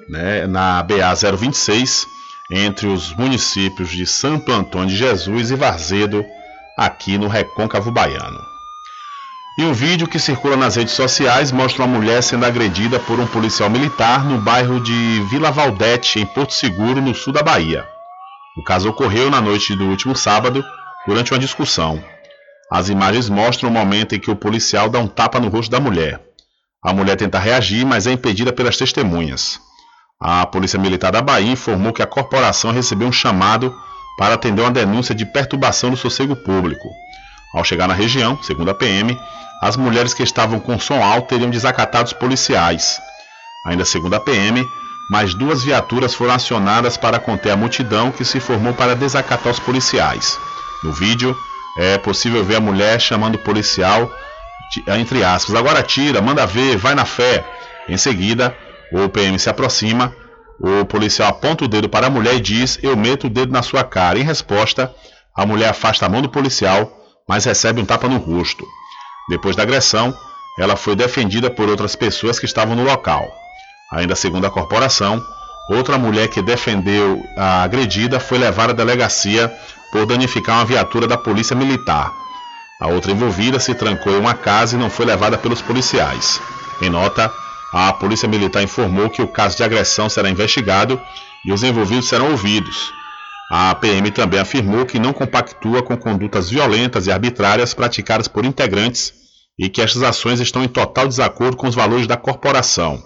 né, na BA 026, entre os municípios de Santo Antônio de Jesus e Varzedo, aqui no Recôncavo Baiano. E um vídeo que circula nas redes sociais mostra uma mulher sendo agredida por um policial militar no bairro de Vila Valdete, em Porto Seguro, no sul da Bahia. O caso ocorreu na noite do último sábado, durante uma discussão. As imagens mostram o momento em que o policial dá um tapa no rosto da mulher. A mulher tenta reagir, mas é impedida pelas testemunhas. A Polícia Militar da Bahia informou que a corporação recebeu um chamado para atender uma denúncia de perturbação do sossego público. Ao chegar na região, segundo a PM, as mulheres que estavam com som alto teriam desacatado os policiais. Ainda segundo a PM, mais duas viaturas foram acionadas para conter a multidão que se formou para desacatar os policiais. No vídeo, é possível ver a mulher chamando o policial, entre aspas, agora tira, manda ver, vai na fé. Em seguida, o PM se aproxima, o policial aponta o dedo para a mulher e diz: Eu meto o dedo na sua cara. Em resposta, a mulher afasta a mão do policial, mas recebe um tapa no rosto. Depois da agressão, ela foi defendida por outras pessoas que estavam no local. Ainda segundo a corporação, outra mulher que defendeu a agredida foi levada à delegacia por danificar uma viatura da Polícia Militar. A outra envolvida se trancou em uma casa e não foi levada pelos policiais. Em nota, a Polícia Militar informou que o caso de agressão será investigado e os envolvidos serão ouvidos. A PM também afirmou que não compactua com condutas violentas e arbitrárias praticadas por integrantes e que estas ações estão em total desacordo com os valores da corporação.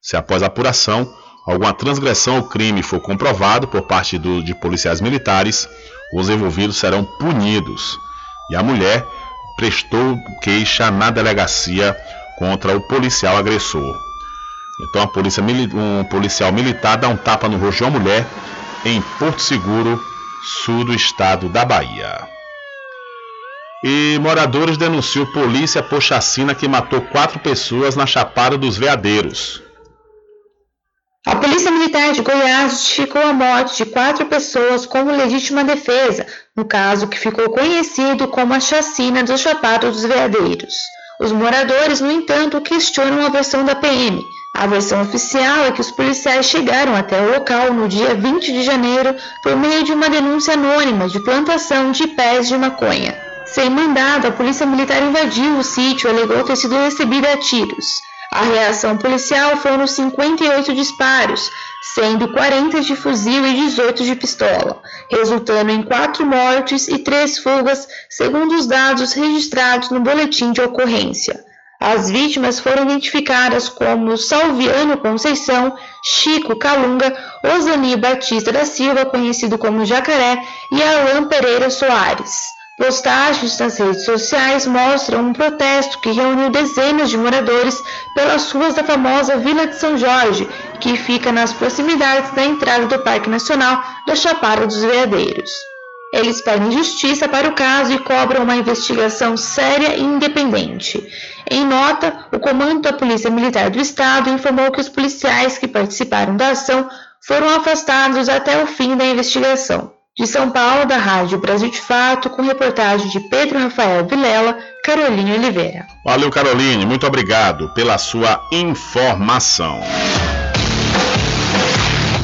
Se após a apuração alguma transgressão ou crime for comprovado por parte do, de policiais militares, os envolvidos serão punidos. E a mulher prestou queixa na delegacia contra o policial agressor. Então, polícia, um policial militar dá um tapa no rosto de uma mulher em Porto Seguro, sul do estado da Bahia. E moradores denunciam polícia por chacina que matou quatro pessoas na Chapada dos Veadeiros. A Polícia Militar de Goiás justificou a morte de quatro pessoas como legítima defesa, no caso que ficou conhecido como a chacina do Chapado dos Veadeiros. Os moradores, no entanto, questionam a versão da PM. A versão oficial é que os policiais chegaram até o local no dia 20 de janeiro por meio de uma denúncia anônima de plantação de pés de maconha. Sem mandado, a polícia militar invadiu o sítio e alegou ter sido recebida a tiros. A reação policial foram 58 disparos, sendo 40 de fuzil e 18 de pistola, resultando em quatro mortes e três fugas, segundo os dados registrados no boletim de ocorrência. As vítimas foram identificadas como Salviano Conceição, Chico Calunga, Osani Batista da Silva, conhecido como Jacaré, e Alain Pereira Soares. Postagens nas redes sociais mostram um protesto que reuniu dezenas de moradores pelas ruas da famosa Vila de São Jorge, que fica nas proximidades da entrada do Parque Nacional da Chapada dos Veadeiros. Eles pedem justiça para o caso e cobram uma investigação séria e independente. Em nota, o comando da Polícia Militar do Estado informou que os policiais que participaram da ação foram afastados até o fim da investigação. De São Paulo, da Rádio Brasil de Fato, com reportagem de Pedro Rafael Vilela, Caroline Oliveira. Valeu, Caroline, muito obrigado pela sua informação.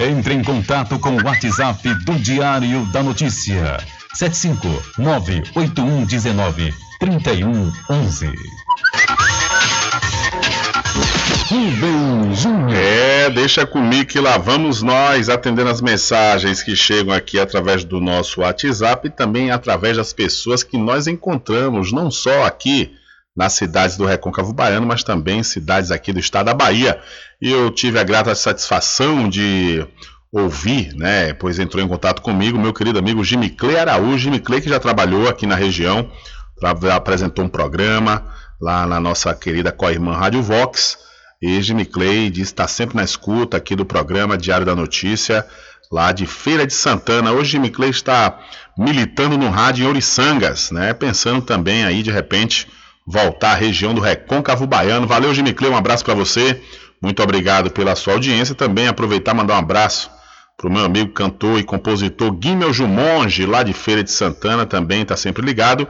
Entre em contato com o WhatsApp do Diário da Notícia. 759-8119-3111. Rubem Júnior. É, deixa comigo que lá vamos nós atendendo as mensagens que chegam aqui através do nosso WhatsApp e também através das pessoas que nós encontramos, não só aqui nas cidades do Recôncavo Baiano, mas também em cidades aqui do estado da Bahia. E eu tive a grata satisfação de ouvir, né, pois entrou em contato comigo, meu querido amigo Jimmy Clay Araújo, Jimmy Clay que já trabalhou aqui na região, apresentou um programa lá na nossa querida co-irmã Rádio Vox, e Jimmy Clay diz está sempre na escuta aqui do programa Diário da Notícia, lá de Feira de Santana. Hoje Jimmy Clay está militando no rádio em Oriçangas, né, pensando também aí de repente voltar à região do Recôncavo Baiano. Valeu, Jimmy um abraço para você. Muito obrigado pela sua audiência. Também aproveitar e mandar um abraço para o meu amigo cantor e compositor Guimel Jumonge, lá de Feira de Santana, também está sempre ligado.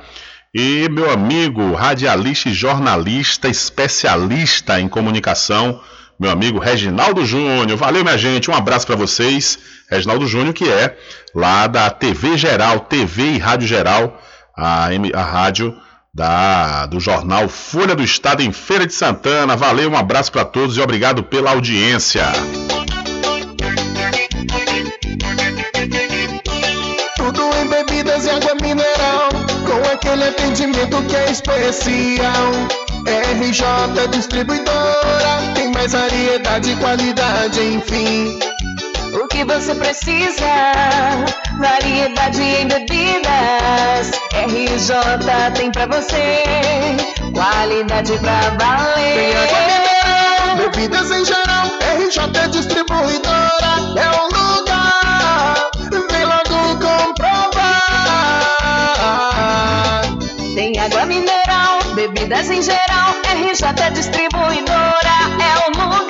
E meu amigo radialista e jornalista, especialista em comunicação, meu amigo Reginaldo Júnior. Valeu, minha gente, um abraço para vocês. Reginaldo Júnior, que é lá da TV Geral, TV e Rádio Geral, a, M- a rádio da, do jornal Folha do Estado em Feira de Santana. Valeu, um abraço para todos e obrigado pela audiência. Tudo em bebidas e água mineral, com aquele atendimento que é especial. RJ Distribuidora, tem mais variedade e qualidade, enfim. O que você precisa? Variedade em bebidas. RJ tem pra você. Qualidade pra valer. Tem água mineral, bebidas em geral. RJ Distribuidora é o lugar. Vem logo comprovar. Tem água mineral, bebidas em geral. RJ Distribuidora é o lugar.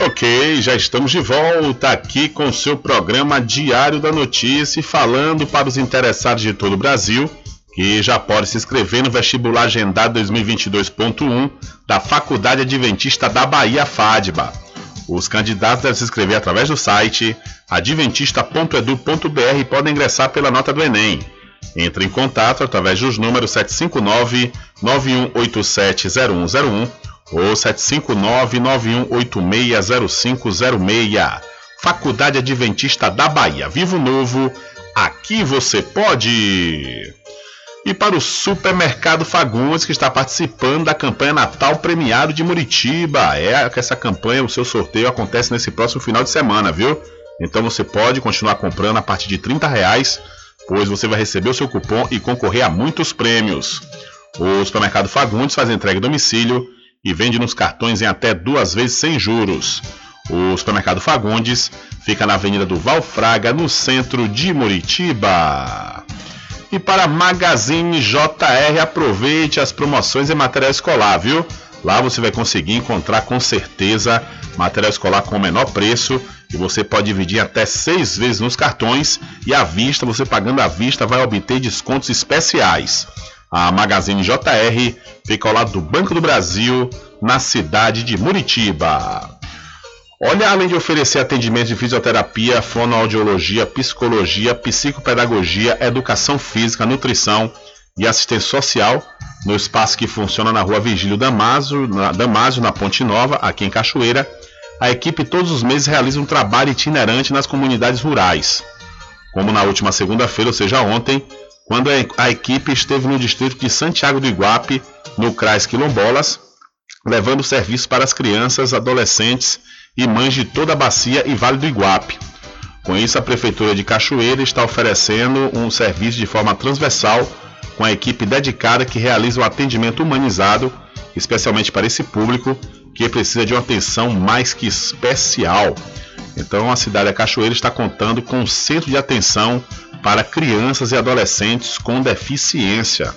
Ok, já estamos de volta aqui com o seu programa Diário da Notícia e falando para os interessados de todo o Brasil que já pode se inscrever no vestibular agendado 2022.1 da Faculdade Adventista da Bahia FADBA. Os candidatos devem se inscrever através do site adventista.edu.br e podem ingressar pela nota do Enem. Entre em contato através dos números 759 9187 0101 ou 759-9186-0506. Faculdade Adventista da Bahia. Vivo Novo, aqui você pode! E para o Supermercado Fagundes, que está participando da campanha Natal Premiado de Muritiba. É que essa campanha, o seu sorteio acontece nesse próximo final de semana, viu? Então você pode continuar comprando a partir de 30 reais, pois você vai receber o seu cupom e concorrer a muitos prêmios. O Supermercado Fagundes faz entrega em domicílio e vende nos cartões em até duas vezes sem juros. O supermercado Fagundes fica na Avenida do Valfraga, no centro de Muritiba. E para Magazine JR, aproveite as promoções em material escolar, viu? Lá você vai conseguir encontrar com certeza material escolar com o menor preço e você pode dividir até seis vezes nos cartões e à vista, você pagando à vista, vai obter descontos especiais. A Magazine JR fica ao lado do Banco do Brasil, na cidade de Muritiba. Olha, além de oferecer atendimento de fisioterapia, fonoaudiologia, psicologia, psicopedagogia, educação física, nutrição e assistência social, no espaço que funciona na rua Vigílio Damásio, na, na Ponte Nova, aqui em Cachoeira, a equipe todos os meses realiza um trabalho itinerante nas comunidades rurais. Como na última segunda-feira, ou seja, ontem, quando a equipe esteve no distrito de Santiago do Iguape, no CRAS Quilombolas, levando serviços para as crianças, adolescentes e mães de toda a bacia e Vale do Iguape. Com isso, a Prefeitura de Cachoeira está oferecendo um serviço de forma transversal com a equipe dedicada que realiza o um atendimento humanizado, especialmente para esse público que precisa de uma atenção mais que especial. Então, a cidade da Cachoeira está contando com um centro de atenção para crianças e adolescentes com deficiência.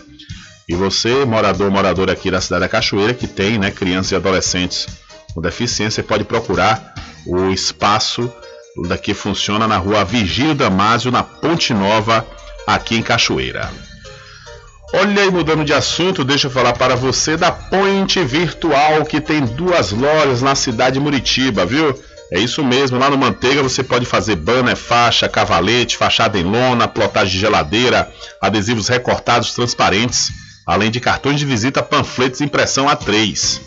E você, morador, morador aqui da cidade da Cachoeira, que tem né, crianças e adolescentes com deficiência, pode procurar o espaço daqui funciona na rua Vigílio Damásio, na Ponte Nova, aqui em Cachoeira. Olha aí, mudando de assunto, deixa eu falar para você da Point Virtual, que tem duas lojas na cidade de Muritiba, viu? É isso mesmo, lá no Manteiga você pode fazer banner, faixa, cavalete, fachada em lona, plotagem de geladeira, adesivos recortados transparentes, além de cartões de visita, panfletos e impressão A3.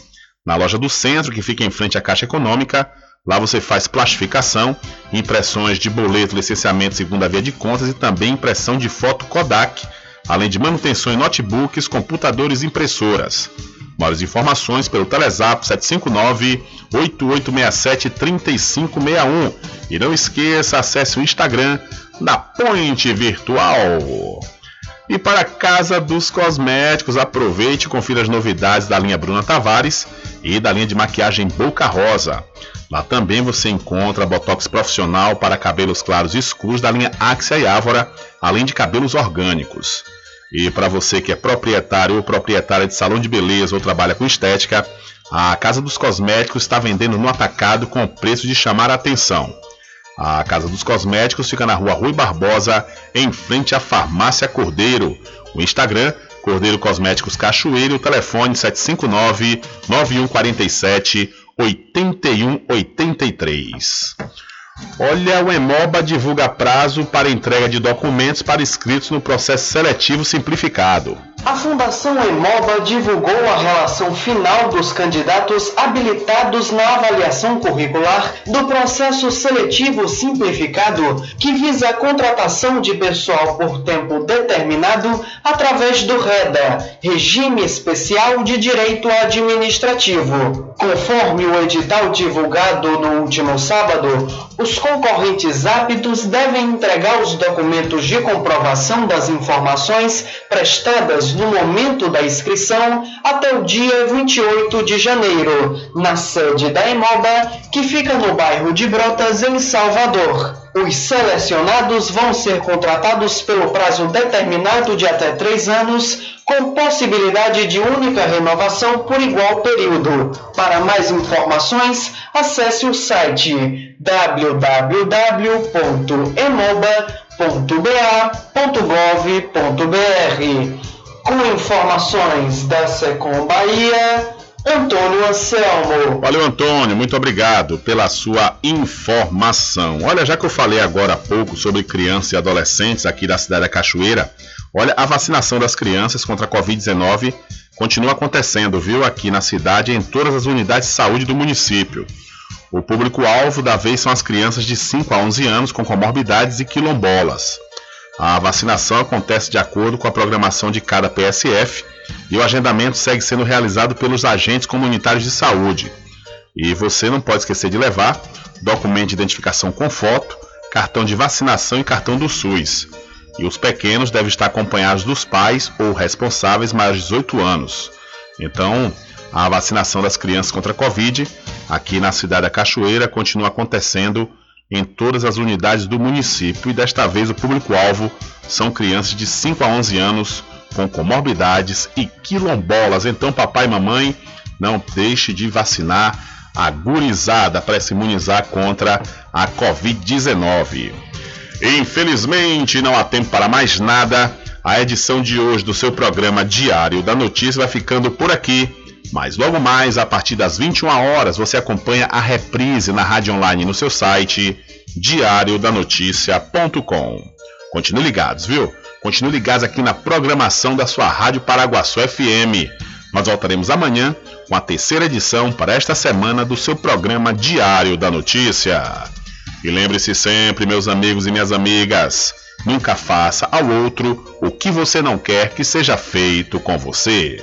Na loja do centro, que fica em frente à Caixa Econômica, lá você faz plastificação, impressões de boleto, licenciamento segunda via de contas e também impressão de foto Kodak além de manutenção em notebooks, computadores e impressoras. Maiores informações pelo Telezap 759-8867-3561. E não esqueça, acesse o Instagram da Point Virtual. E para a Casa dos Cosméticos, aproveite e confira as novidades da linha Bruna Tavares e da linha de maquiagem Boca Rosa. Lá também você encontra botox profissional para cabelos claros e escuros da linha Axia e Ávora, além de cabelos orgânicos. E para você que é proprietário ou proprietária de salão de beleza ou trabalha com estética, a Casa dos Cosméticos está vendendo no atacado com preço de chamar a atenção. A Casa dos Cosméticos fica na rua Rui Barbosa, em frente à Farmácia Cordeiro. O Instagram, Cordeiro Cosméticos Cachoeiro, o telefone 759 9147 8183. Olha, o Emoba divulga prazo para entrega de documentos para inscritos no processo seletivo simplificado. A Fundação Emoba divulgou a relação final dos candidatos habilitados na avaliação curricular do processo seletivo simplificado, que visa a contratação de pessoal por tempo determinado através do REDA, Regime Especial de Direito Administrativo. Conforme o edital divulgado no último sábado, os concorrentes aptos devem entregar os documentos de comprovação das informações prestadas no momento da inscrição até o dia 28 de janeiro, na sede da Emoba, que fica no bairro de Brotas, em Salvador. Os selecionados vão ser contratados pelo prazo determinado de até três anos, com possibilidade de única renovação por igual período. Para mais informações, acesse o site www.emoba.ba.gov.br. Com informações da Secom Bahia, Antônio Anselmo. Valeu, Antônio, muito obrigado pela sua informação. Olha, já que eu falei agora há pouco sobre crianças e adolescentes aqui da cidade da Cachoeira, olha, a vacinação das crianças contra a Covid-19 continua acontecendo, viu, aqui na cidade em todas as unidades de saúde do município. O público-alvo da vez são as crianças de 5 a 11 anos com comorbidades e quilombolas. A vacinação acontece de acordo com a programação de cada PSF e o agendamento segue sendo realizado pelos agentes comunitários de saúde. E você não pode esquecer de levar documento de identificação com foto, cartão de vacinação e cartão do SUS. E os pequenos devem estar acompanhados dos pais ou responsáveis maiores de 18 anos. Então, a vacinação das crianças contra a Covid aqui na cidade da Cachoeira continua acontecendo em todas as unidades do município e desta vez o público-alvo são crianças de 5 a 11 anos com comorbidades e quilombolas. Então, papai e mamãe, não deixe de vacinar a gurizada para se imunizar contra a Covid-19. Infelizmente, não há tempo para mais nada. A edição de hoje do seu programa Diário da Notícia vai ficando por aqui. Mas logo mais, a partir das 21 horas, você acompanha a reprise na rádio online no seu site diariodanoticia.com. Continue ligados, viu? Continue ligados aqui na programação da sua Rádio Paraguaçu FM. Nós voltaremos amanhã com a terceira edição para esta semana do seu programa Diário da Notícia. E lembre-se sempre, meus amigos e minhas amigas, nunca faça ao outro o que você não quer que seja feito com você.